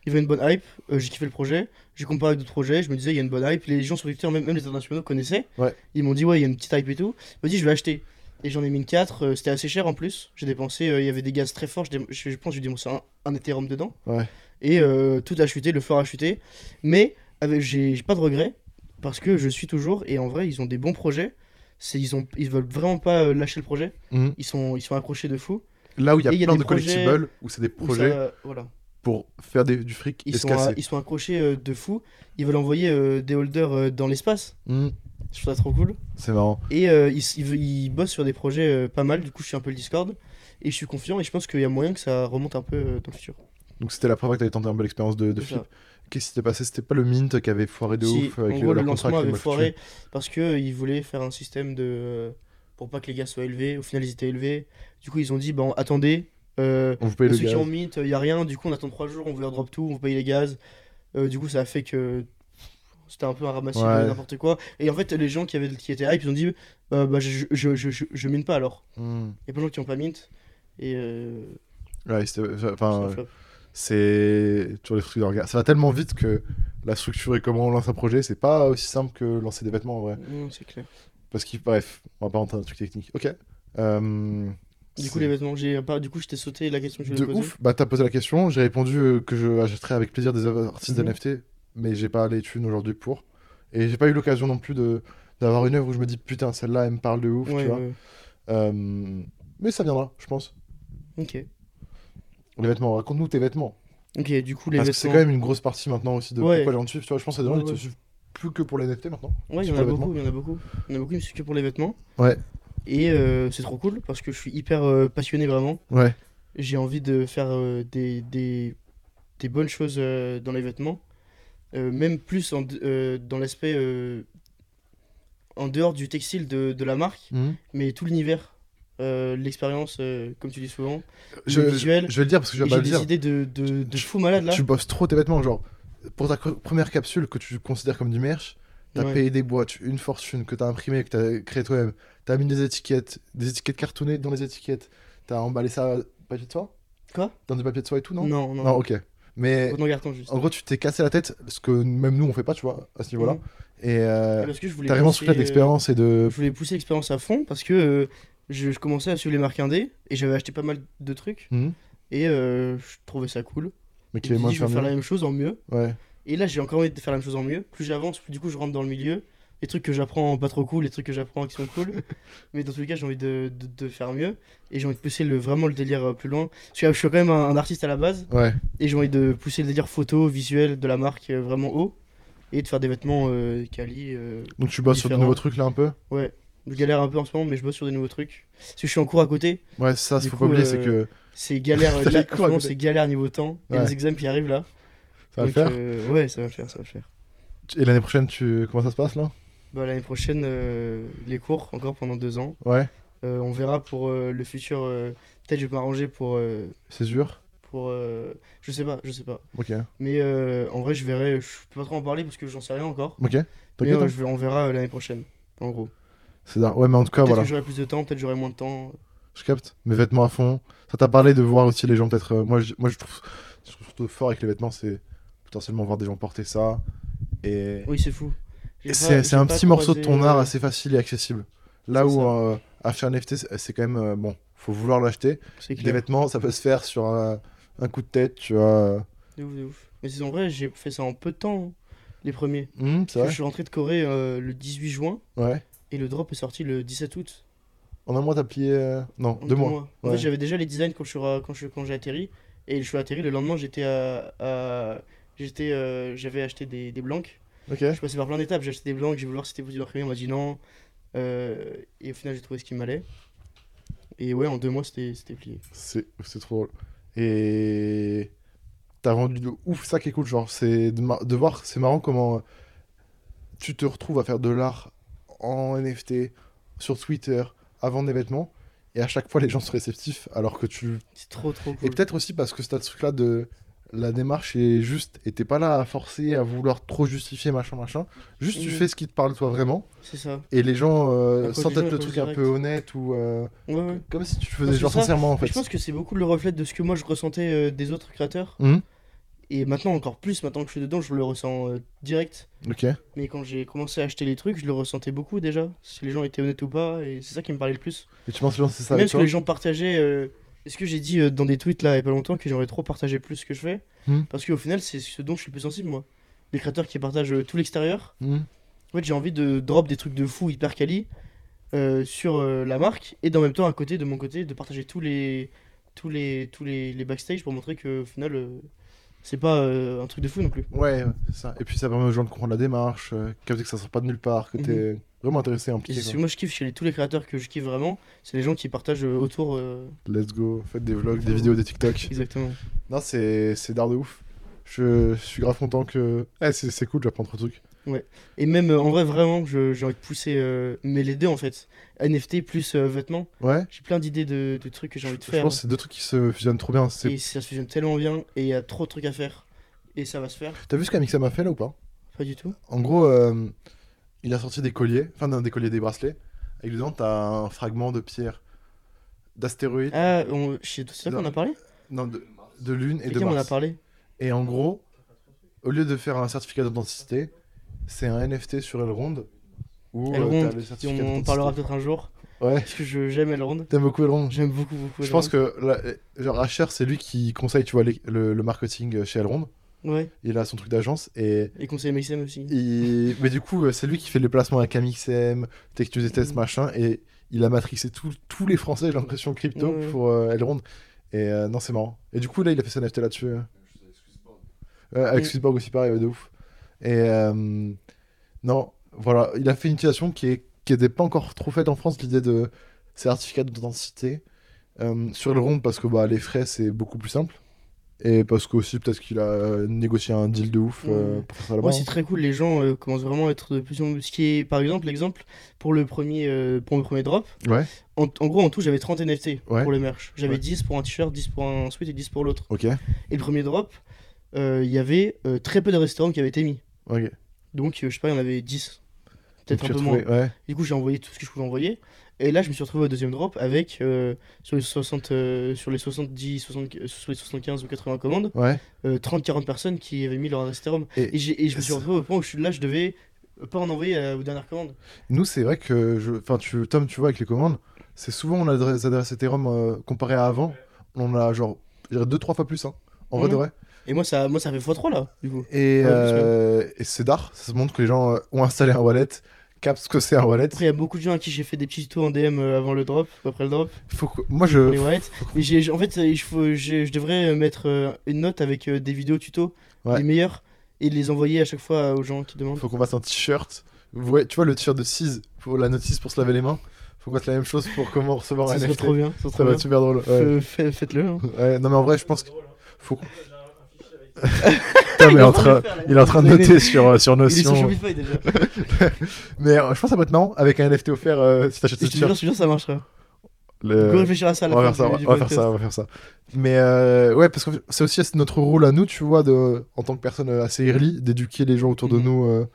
Il y avait une bonne hype, euh, j'ai kiffé le projet, j'ai comparé avec d'autres projets, je me disais il y a une bonne hype, les gens sur Twitter, même, même les internationaux connaissaient, Ouais. ils m'ont dit ouais il y a une petite hype et tout, je me dis je vais acheter. Et j'en ai mis une 4, euh, c'était assez cher en plus, j'ai dépensé, euh, il y avait des gaz très forts, je, je- je pense que j'ai dépensé un, un Ethereum dedans, Ouais. et tout a chuté, le floor a chuté, mais j'ai pas de regrets, parce que je suis toujours, et en vrai ils ont des bons projets, ils, ont, ils veulent vraiment pas lâcher le projet, Mhm. ils sont, ils sont accrochés de fou. Là où il y a Et il y a plein de projets collectibles, où c'est des projets ça- voilà. Pour faire des- du fric et Ils se sont, casser. à- ils sont accrochés euh, de fou. Ils veulent envoyer euh, des holders euh, dans l'espace. Mhm. Je trouve ça trop cool. C'est marrant. Et ils, ils, ils bossent sur des projets pas mal. Du coup, je suis un peu le Discord. Et je suis confiant. Et je pense qu'il y a moyen que ça remonte un peu dans le futur. Donc c'était la première fois que t'avais tenté un peu l'expérience de, de flip. Qu'est-ce qui s'était passé? C'était pas le Mint qui avait foiré de Si, ouf avec en le, gros, lancement avait foiré parce qu'ils voulaient faire un système de. pour pas que les gars soient élevés. Au final, ils étaient élevés. Du coup, ils ont dit bon, attendez. Euh, On vous paye le ceux gaz. qui ont mint, il y a rien. Du coup, on attend 3 jours. On vous leur drop tout. On vous paye les gaz. Euh, du coup, ça a fait que. C'était un peu un ramassis Ouais. de n'importe quoi. Et en fait, les gens qui, avaient, qui étaient hype, ils ont dit euh, bah, je, je, je, je, je mine pas alors. Hmm. Il y a plein de gens qui ont pas mint. Et. Euh, Ouais, c'est enfin, c'est toujours les trucs de regard. Ça va tellement vite que la structure et comment on lance un projet, c'est pas aussi simple que lancer des vêtements en vrai. Non, c'est clair. Parce qu'il, bref, on va pas rentrer dans un truc technique. Ok. Euh, Du coup, les vêtements, j'ai pas. Du coup, je t'ai sauté la question que je de poser. ouf. Bah t'as posé la question, j'ai répondu euh, que je achèterais avec plaisir des artistes Mhm. NFT, mais j'ai pas les thunes aujourd'hui pour. Et j'ai pas eu l'occasion non plus de d'avoir une œuvre où je me dis putain celle-là elle me parle de ouf, Ouais, tu vois. ouais. Euh, mais ça viendra, je pense. Ok. Les vêtements, raconte-nous tes vêtements. Ok, du coup, les Parce que c'est vêtements. quand même une grosse partie maintenant aussi de Ouais. pourquoi les gens te suivent. Tu vois, je pense que des gens ils te suivent plus que pour les NFT maintenant. Ouais, il y en a beaucoup, il y en a beaucoup. Il y en a beaucoup, mais c'est que pour les vêtements. Ouais. Et euh, c'est trop cool parce que je suis hyper euh, passionné vraiment. Ouais. J'ai envie de faire euh, des, des, des bonnes choses euh, dans les vêtements. Même plus en, dans l'aspect en dehors du textile de, de la marque, Mhm. mais tout l'univers. L'expérience, comme tu dis souvent. Je, Le je- visuel. je vais le dire parce que je J'ai des idées de, de, de Tu- fou malade là. Tu bosses trop tes vêtements, genre pour ta première capsule que tu considères comme du merch, t'as Ouais. payé des boîtes, une fortune que t'as imprimé, que t'as créé toi-même, t'as mis des étiquettes, des étiquettes cartonnées dans les étiquettes, t'as emballé ça papier de soie? Quoi? Dans du papier de soie et tout, non? Non, non. Non, ok. Mais Contenant carton, juste. en gros, tu t'es cassé la tête, ce que même nous on fait pas, tu vois, à ce niveau-là. Mhm. Et euh, Parce que je voulais t'as vraiment soufflé euh, d'expérience et de. Je voulais pousser l'expérience à fond parce que euh, je, je commençais à suivre les marques indé et j'avais acheté pas mal de trucs Mhm. et euh, je trouvais ça cool. Mais qui est moins je vais faire la même chose en mieux. Ouais. Et là, j'ai encore envie de faire la même chose en mieux. Plus j'avance, plus du coup, je rentre dans le milieu. Les trucs que j'apprends pas trop cool, les trucs que j'apprends qui sont cool. Mais dans tous les cas, j'ai envie de, de, de faire mieux. Et j'ai envie de pousser le, vraiment le délire euh, plus loin. Parce que je suis quand même un, un artiste à la base. Ouais. Et j'ai envie de pousser le délire photo, visuel de la marque euh, vraiment haut. Et de faire des vêtements euh, quali. euh, Donc tu bosses sur de nouveaux trucs là un peu Ouais. Je galère un peu en ce moment, mais je bosse sur des nouveaux trucs. Parce que je suis en cours à côté. Ouais, c'est ça, Du faut coup, pas oublier, euh, c'est que C'est galère. Là, ce c'est galère niveau temps. Il y a des examens qui arrivent là. Ça va le faire. euh, ouais, ça va le faire, ça va le faire. Et l'année prochaine, tu... comment ça se passe là? Bah, L'année prochaine, euh, les cours, encore pendant deux ans. Ouais, Euh, on verra pour euh, le futur. Peut-être je vais m'arranger pour. c'est sûr. pour je sais pas, je sais pas. Ok. Mais en vrai, je verrai. Je peux pas trop en parler parce que j'en sais rien encore. Ok. Mais hein. je on verra l'année prochaine, en gros. C'est Ouais, mais en tout cas, Peut-être voilà. que j'aurai plus de temps, peut-être j'aurai moins de temps. Je capte. Mes vêtements à fond. Ça t'a parlé de voir aussi les gens peut-être. moi, je... moi, je trouve... je trouve surtout fort avec les vêtements, c'est potentiellement voir des gens porter ça. Et, Oui, c'est fou. J'ai c'est j'ai un petit morceau de ton art euh, assez facile et accessible. Là où euh, acheter un NFT, c'est quand même euh, bon. Faut vouloir l'acheter. Les clair. vêtements, ça peut se faire sur un, un coup de tête, tu vois. De ouf, de ouf. Mais c'est en vrai, j'ai fait ça en peu de temps, hein, les premiers. C'est Je suis rentré de Corée euh, le 18 juin Ouais. et le drop est sorti le 17 août. En un mois, t'as plié. euh, Non, En deux mois. En Ouais. fait, j'avais déjà les designs quand ra- quand je quand j'ai atterri et je suis atterri le lendemain, j'étais à, à- j'étais euh, j'avais acheté des, des blancs. Ok. Je passé par plein d'étapes, j'ai acheté des blancs, j'ai voulu voir si c'était possible d'imprimer, on m'a dit non. Euh, et au final, j'ai trouvé ce qui m'allait. Et ouais, en deux mois, c'était c'était plié. C'est c'est trop drôle. Et t'as vendu de ouf, ça qui est cool, genre, c'est de, mar- de voir, c'est marrant comment euh, tu te retrouves à faire de l'art en NFT, sur Twitter, vendre des vêtements, et à chaque fois les gens sont réceptifs, alors que tu... C'est trop trop Et cool. peut-être aussi parce que c'est ce truc-là de... La démarche est juste, et t'es pas là à forcer, à vouloir trop justifier, machin, machin. Juste, tu Mhm. fais ce qui te parle toi vraiment, C'est ça. et les gens euh, sentent le truc un peu honnête, ou... euh, Ouais, ouais. comme si tu faisais genre ça. sincèrement, en fait. je pense que c'est beaucoup le reflet de ce que moi je ressentais euh, des autres créateurs. Mhm. Et maintenant, encore plus, maintenant que je suis dedans, je le ressens euh, direct. Ok. Mais quand j'ai commencé à acheter les trucs, je le ressentais beaucoup déjà. Si les gens étaient honnêtes ou pas. Et c'est ça qui me parlait le plus. Et tu penses que c'est ça Même avec ce que toi les gens partageaient. Est-ce que j'ai dit euh, dans des tweets là il y a pas longtemps que j'aimerais trop partager plus ce que je fais Hmm. Parce qu'au final, c'est ce dont je suis le plus sensible moi. Les créateurs qui partagent euh, tout l'extérieur. Mhm. En fait, j'ai envie de drop des trucs de fou hyper quali euh, sur la marque et en même temps à côté de mon côté de partager tous les tous les tous les, les backstage pour montrer que au final c'est pas euh, un truc de fou non plus. Ouais, c'est ça. Et puis ça permet aux gens de comprendre la démarche, euh, capter que ça sort pas de nulle part, que t'es vraiment intéressé, impliqué. c'est que moi je kiffe chez les, tous les créateurs que je kiffe vraiment, c'est les gens qui partagent euh, autour euh, Let's go, faites des vlogs, des vidéos, des TikTok. exactement. Non, c'est d'art de ouf. Je, je suis grave content que. Eh, c'est cool, j'apprends trop de trucs. Et même euh, en vrai vraiment je- j'ai envie de pousser euh, mais les deux en fait. NFT plus euh, vêtements. Ouais. J'ai plein d'idées de, de trucs que j'ai envie de Je faire. pense que c'est deux trucs qui se fusionnent trop bien. C'est- Et ça se fusionne tellement bien et il y a trop de trucs à faire. Et ça va se faire. T'as vu ce qu'Amixem a fait là ou pas? Pas du tout. En gros, euh, il a sorti des colliers, enfin non, des colliers, des bracelets. Avec dedans, t'as un fragment de pierre d'astéroïde, Ah, on... c'est c'est ça qu'on a parlé? Non, de, de lune et de Quelqu'un m'en a Mars. parlé? Et en gros, au lieu de faire un certificat d'authenticité, c'est un NFT sur Elrond. Où euh, Elrond, le on en parlera peut-être un jour. Ouais, Parce que je- j'aime Elrond. t'aimes beaucoup Elrond J'aime beaucoup, beaucoup. Je pense que là, euh, genre Asher, c'est lui qui conseille, tu vois, les- le, le marketing chez Elrond. Ouais, Il a son truc d'agence et et conseiller MXM aussi. il... mais du coup, euh, c'est lui qui fait le placement avec Amixem, Tech et Test, Mhm. machin, et il a matrixé tous les Français, j'ai l'impression, crypto Ouais. pour euh, Elrond. Et euh, non, c'est marrant. Et du coup, là, il a fait sa NFT là-dessus. euh. Avec Mm. Swissborg aussi, pareil, ouais, de ouf. Et euh, non, voilà, il a fait une utilisation qui est qui n'était pas encore trop faite en France, l'idée de certificat d'authenticité euh, sur Elrond, parce que bah, les frais, c'est beaucoup plus simple. Et parce que aussi, peut-être qu'il a négocié un deal de ouf euh, pour ça là-bas. C'est très cool. Les gens euh, commencent vraiment à être de plus en plus. Ce qui est, par exemple, l'exemple pour le premier, euh, pour le premier drop. Ouais, En, en gros, en tout, j'avais 30 NFT Ouais. pour le merch. J'avais Ouais. 10 pour un t-shirt, 10 pour un sweat et 10 pour l'autre. Et le premier drop, il y avait très peu de restaurants qui avaient été mis. Donc, euh, je sais pas, il y en avait 10. peut-être un peu moins. Ouais. Du coup, j'ai envoyé tout ce que je pouvais envoyer. Et là, je me suis retrouvé au deuxième drop avec, euh, sur, les 60, euh, sur les 70, 60, euh, sur les 75 ou 80 commandes, Ouais. euh, 30-40 personnes qui avaient mis leur adresse Ethereum. Et- Et, je me suis retrouvé au point où je suis là, je devais pas en envoyer aux dernières commandes. Nous, c'est vrai que, je... enfin, tu... Tom, tu vois, avec les commandes, c'est souvent on a des adresses Ethereum comparé à avant. On a genre, je dirais deux, trois fois plus, hein, en vrai de Mhm. vrai. Et moi, ça, moi, ça fait x3 là, du coup. Et, Ouais, euh, et c'est d'art, ça se montre que les gens euh, ont installé un wallet, captent ce que c'est un wallet. Après, il y a beaucoup de gens à qui j'ai fait des petits tutos en DM euh, avant le drop, après le drop, Faut que... Moi, je. les wallets. J'ai, en fait, je devrais mettre une note avec des vidéos tutos, Ouais. les meilleurs, et les envoyer à chaque fois aux gens qui demandent. Faut qu'on fasse un t-shirt. Ouais, tu vois le t-shirt de 6 pour la notice pour se laver les mains? Faut qu'on fasse la même chose pour comment recevoir Ça un NFT. trop bien. Ça, serait Ça trop va bien. être super drôle. Ouais. Faites-le. hein. Ouais, non mais en vrai, je pense que faut. qu'on- J'ai un fichier avec Tom Il est en train de le faire, là. il est en train de Il est- noter sur euh, sur Il est sur Notion. Déjà. Mais euh, je pense que ça va être marrant avec un NFT offert euh, si t'achètes ce t-shirt. je te jure, ça marchera. Le- On peut réfléchir à ça à la On va faire ça, on va faire ça, on va faire ça. Mais euh, ouais, parce que c'est aussi notre rôle à nous, tu vois, de, en tant que personne assez early, d'éduquer les gens autour de Mhm. nous.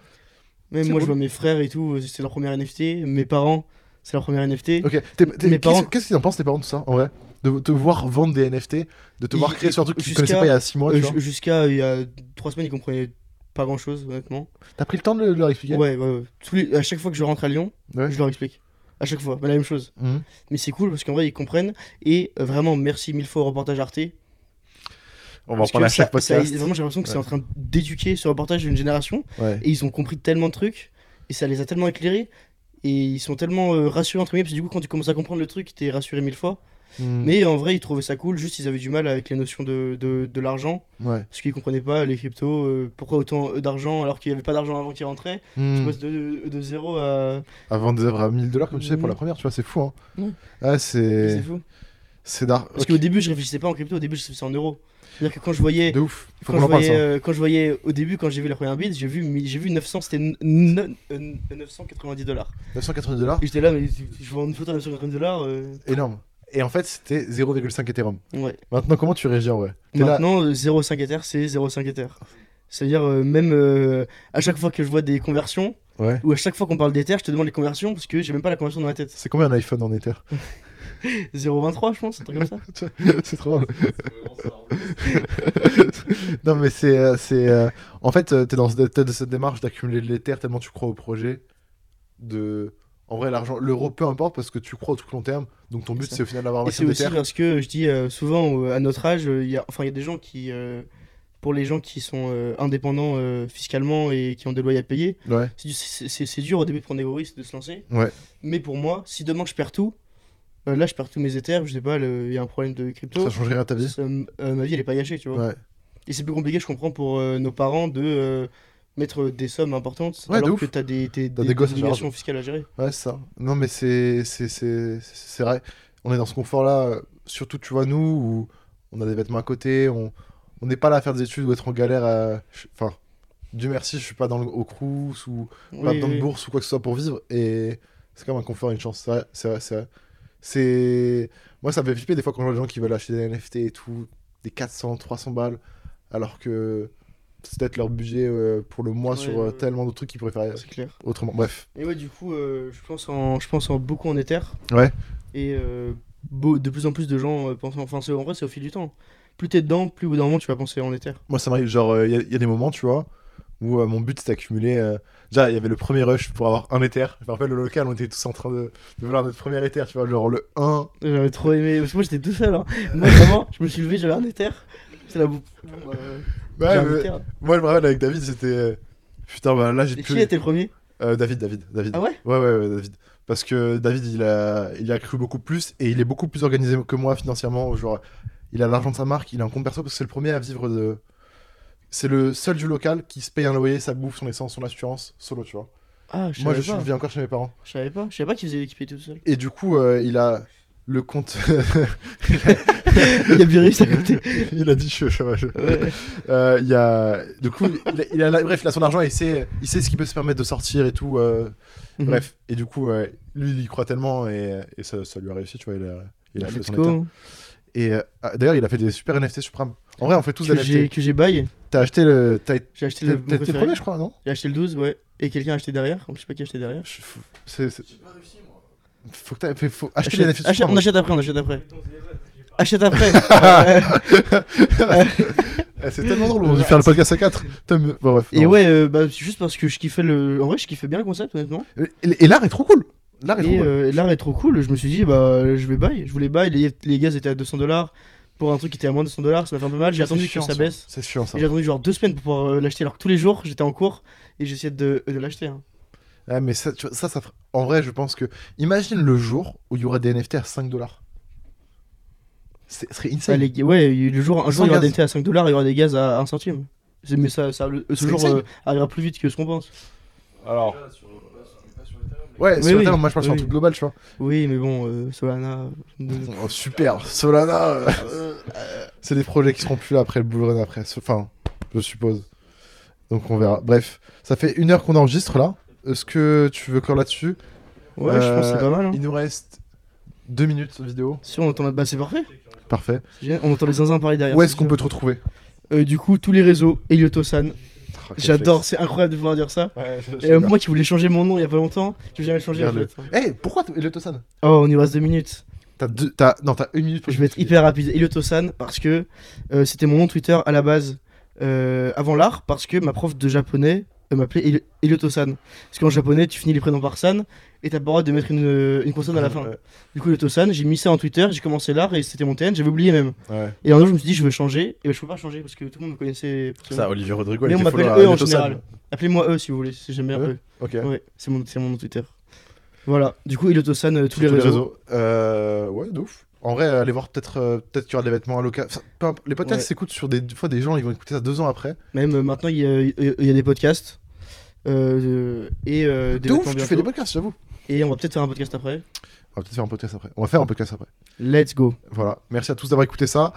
Même moi, je vois mes frères et tout, c'est leur première NFT. Mes parents, c'est leur première NFT. Ok, Mes parents- qu'est-ce qu'ils en pensent tes parents de ça, en vrai? De te voir vendre des NFT, de te voir créer sur un truc que tu connaissais pas il y a 6 mois, Euh, Jusqu'à il y a 3 semaines, ils comprenaient pas grand chose, honnêtement. T'as pris le temps de le- de leur expliquer? Ouais, ouais, ouais. Tous les- À chaque fois que je rentre à Lyon, Ouais. je leur explique. À chaque fois, mais la même chose. Mhm. Mais c'est cool parce qu'en vrai, ils comprennent. Et euh, vraiment, merci mille fois au reportage Arte. On va en parler à que chaque ça- ça- podcast. vraiment, j'ai l'impression que c'est en train d'éduquer ce reportage d'une génération. Et ils ont compris tellement de trucs. Et ça les a tellement éclairés. Et ils sont tellement euh, rassurés entre guillemets. Parce que du coup, quand tu commences à comprendre le truc, t'es rassuré mille fois. Mhm. Mais en vrai, ils trouvaient ça cool. Juste, ils avaient du mal avec les notions de, de, de l'argent. Ouais. Parce qu'ils comprenaient pas les cryptos. euh, pourquoi autant euh, d'argent alors qu'il n'y avait pas d'argent avant qu'ils rentraient. Tu Mhm. passes de, de, de zéro à. À vendre des œuvres à 1000 dollars, comme tu sais, pour Mhm. la première, tu vois, c'est fou, hein. Ouais. C'est c'est. fou. C'est d'art. Parce qu'au début, je réfléchissais pas en crypto. Au début, je ça en euros. C'est-à-dire que quand je voyais. De ouf. Faut Quand je, voyais, euh, quand je voyais au début, quand j'ai vu la première bid, j'ai vu, vu 900, c'était n- n- euh, 990 dollars. 990 dollars, Et j'étais là, mais je vends une photo à 990 dollars. euh, énorme. Et en fait, c'était 0,5 Ethereum. ouais. Maintenant, comment tu réagis en vrai? T'es Maintenant, euh, 0,5 Ether, c'est 0,5 Ether. C'est-à-dire, euh, même euh, à chaque fois que je vois des conversions, Ouais. ou à chaque fois qu'on parle d'Ether, je te demande les conversions parce que j'ai même pas la conversion dans ma tête. C'est combien un iPhone en Ether? 0,23, je pense, un truc comme ça. C'est trop drôle. Non, mais c'est. euh, c'est euh, En fait, euh, t'es dans cette, t'es dans cette démarche d'accumuler de l'Ether tellement tu crois au projet. De. En vrai, l'argent, l'euro, peu importe parce que tu crois au truc long terme. Donc ton but, C'est au final d'avoir un Et c'est aussi parce que je dis euh, souvent euh, à notre âge, euh, il y a, enfin, il y a des gens qui, euh, pour les gens qui sont indépendants fiscalement et qui ont des loyers à payer, Ouais. c'est du- c'est c'est- c'est dur au début de prendre des gros risques, de se lancer. Ouais. Mais pour moi, si demain je perds tout, là je perds tous mes Ethers, je sais pas, il y a un problème de crypto, Ça changerait rien à ta vie. ça, ma vie elle est pas gâchée, tu vois. Ouais. Et c'est plus compliqué, je comprends, pour nos parents de mettre des sommes importantes Ouais, alors ouf. que t'as des, t'es- T'as des, des des obligations fiscales à gérer. Ouais, c'est ça. Non, mais c'est vrai. On est dans ce confort-là, euh, surtout, tu vois, nous, où on a des vêtements à côté, on on n'est pas là à faire des études ou être en galère. à- je- Enfin, Dieu merci, je suis pas dans le, au Crous ou pas Oui, dans oui. de bourse ou quoi que ce soit pour vivre. Et c'est quand même un confort, une chance. C'est vrai, c'est vrai, c'est vrai. C'est... Moi, ça me fait flipper des fois quand je vois des gens qui veulent acheter des NFT et tout, des 400, 300 balles, alors que c'est peut-être leur budget euh, pour le mois Ouais, sur euh, tellement d'autres trucs qu'ils pourraient faire C'est clair. autrement. Bref. Et ouais, du coup, euh, je pense en, je pense en beaucoup en Ether. Ouais. Et euh, beau- de plus en plus de gens euh, pensent. Enfin, c'est- en vrai, c'est au fil du temps. Plus t'es dedans, plus au bout d'un moment tu vas penser en Ether. Moi, ça m'arrive, genre, il y, a- y a des moments, tu vois, où euh, mon but c'était d'accumuler. euh, Déjà, il y avait le premier rush pour avoir un Ether. Je me rappelle, le local, on était tous en train de, de vouloir notre premier Ether, tu vois, genre le 1. J'avais trop aimé. Parce que moi j'étais tout seul. hein. Moi vraiment, je me suis levé, j'avais un Ether. C'est la boue. Ouais, mais- moi, je me rappelle avec David, c'était. euh, Putain, bah là, j'ai plus. qui était le premier Euh, David, David, David. Ah ouais Ouais, ouais, ouais, David. Parce que David, il a, il a cru beaucoup plus et il est beaucoup plus organisé que moi financièrement. Genre, il a l'argent de sa marque, il a un compte perso parce que c'est le premier à vivre de. C'est le seul du local qui se paye un loyer, sa bouffe, son essence, son assurance, solo, tu vois. Ah, je Moi, je, suis- pas. vis encore chez mes parents. Je savais pas. Je savais pas qu'il faisait l'équipe tout seul. Et du coup, euh, il a le compte. Il y a Virus à côté. il a dit je, je, je- Ouais. Euh, il y a. Du coup, il a, il bref, il a son argent et il sait, il sait ce qu'il peut se permettre de sortir et tout. euh, Mhm. Bref. Et du coup, euh, lui, il y croit tellement et, et ça, ça lui a réussi, tu vois. Il a, il a fait son état. Et euh, ah, d'ailleurs, il a fait des super NFT sur Pram. En vrai, on fait tous des Que j'ai NFT. que j'ai bail. T'as acheté le. T'as été J'ai acheté le. t'as premier, je crois, non? J'ai acheté le 12, ouais. Et quelqu'un a acheté derrière. Je sais pas qui a acheté derrière. J'ai pas réussi, moi. Faut que t'aies- faut- faut acheter les NFT on achète après, on achète après. Achète après. Eh, C'est tellement drôle, on a dû faire le podcast à 4. Bon, bref. Et ouais, euh, bah, c'est juste parce que je kiffais le. En vrai, je kiffais bien le concept, honnêtement. Et, et l'art est trop cool. L'art est trop Et cool. euh, l'art est trop cool. Je me suis dit, bah, je vais buy. Je voulais buy. Les, les gaz étaient à 200 dollars. Pour un truc qui était à moins de 200 dollars, ça m'a fait un peu mal. J'ai attendu que ça baisse. C'est chiant ça. Et J'ai attendu genre deux semaines pour pouvoir euh, l'acheter. Alors que tous les jours, j'étais en cours et j'essayais de, de l'acheter. hein. Ouais, mais ça, tu vois, ça, en vrai, je pense que. Imagine le jour où il y aura des NFT à 5 dollars. Ce serait insane. les- ouais, le jour, un jour, il y aura des NT à 5 dollars, il y aura des gaz à 1 centime. C'est- Mais ça, ça le- ce jour euh, arrivera plus vite que ce qu'on pense. Alors. Ouais, Oui, sur oui. Ethereum, moi je parle sur un truc global, tu vois. Oui, mais bon, euh, Solana. euh, Oh, super, Solana. euh, c'est des projets qui seront plus là après le bull run après. Enfin, je suppose. Donc on verra. Bref, ça fait une heure qu'on enregistre là. Est-ce que tu veux clore là-dessus? Ouais, je pense que c'est Euh, pas mal. Hein. Il nous reste deux minutes de vidéo. Si on entend. Bah, c'est parfait. Parfait. On entend les zinzins parler derrière. Où est-ce qu'on peut te retrouver Euh, Du coup, tous les réseaux, Eliotosan. Quel J'adore, c'est incroyable de pouvoir dire ça. Ouais, Et euh, moi qui voulais changer mon nom il y a pas longtemps, je vais jamais changer en Regarde-le. fait. Eh, pourquoi Eliotosan Oh, on y reste deux minutes. T'as deux. T'as... Non, t'as une minute pour Je vais être hyper rapide. Eliotosan parce que euh, c'était mon nom Twitter à la base euh, avant l'art parce que ma prof de japonais euh, m'appelait Eli- Eliotosan. Parce qu'en japonais tu finis les prénoms par san et t'as pas le droit de mettre une, une consonne à la fin. Ouais, Du coup Eliotosan, j'ai mis ça en Twitter, j'ai commencé l'art et c'était mon TN, j'avais oublié même. ouais. Et un jour je me suis dit je veux changer et je peux pas changer parce que tout le monde me connaissait. Ça. Olivier Rodrigo, Mais on m'appelle eux en général. Appelez-moi eux si vous voulez, si j'aime bien. Ok. Ouais, c'est mon, mon nom Twitter. Voilà, du coup Eliotosan, euh, tous les réseaux. Euh, ouais, de ouf. En vrai, allez voir peut-être euh, peut-être qu'il y aura des vêtements à l'occasion. Enfin, les podcasts Ouais. s'écoutent sur des, des fois des gens, ils vont écouter ça deux ans après. Même euh, maintenant, il y, a- il y a des podcasts. euh, et euh, des de ouf, vêtements tu fais des podcasts, j'avoue. Et on va peut-être faire un podcast après. On va peut-être faire un podcast après. On va faire un podcast après. Let's go. Voilà. Merci à tous d'avoir écouté ça.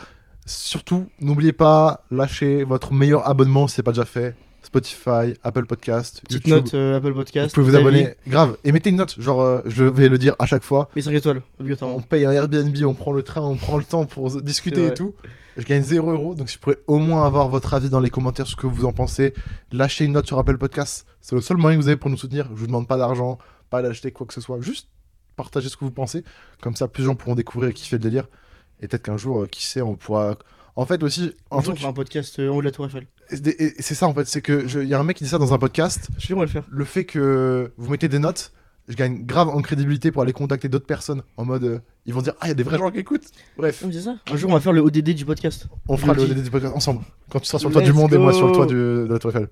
Surtout, n'oubliez pas, lâchez votre meilleur abonnement si c'est pas déjà fait. Spotify, Apple Podcast, Petite YouTube. note euh, Apple Podcast. vous pouvez vous abonner. Grave. Et mettez une note. Genre, euh, je vais le dire à chaque fois. Mais 5 étoiles, On obligatoirement. paye un Airbnb, on prend le train, on prend le temps pour discuter et tout. Je gagne 0 euros, donc si vous pourrez au moins avoir votre avis dans les commentaires, ce que vous en pensez, lâchez une note sur Apple Podcast. C'est le seul moyen que vous avez pour nous soutenir. Je vous demande pas d'argent, pas d'acheter quoi que ce soit, juste partagez ce que vous pensez. Comme ça, plus de gens pourront découvrir et kiffer le délire. Et peut-être qu'un jour, euh, qui sait, on pourra. En fait, aussi, un on truc. fera un podcast en haut de la Tour Eiffel. C'est ça, en fait, c'est que il y a un mec qui dit ça dans un podcast. Je suis sûr, on va le faire. Le fait que vous mettez des notes, je gagne grave en crédibilité pour aller contacter d'autres personnes en mode. euh, ils vont dire, ah, il y a des vrais gens qui écoutent. Bref. On dit ça Un jour, on va faire le ODD du podcast. On fera le. ODD du podcast ensemble. Quand tu seras sur le toit du monde et moi sur le toit du- de la Tour Eiffel.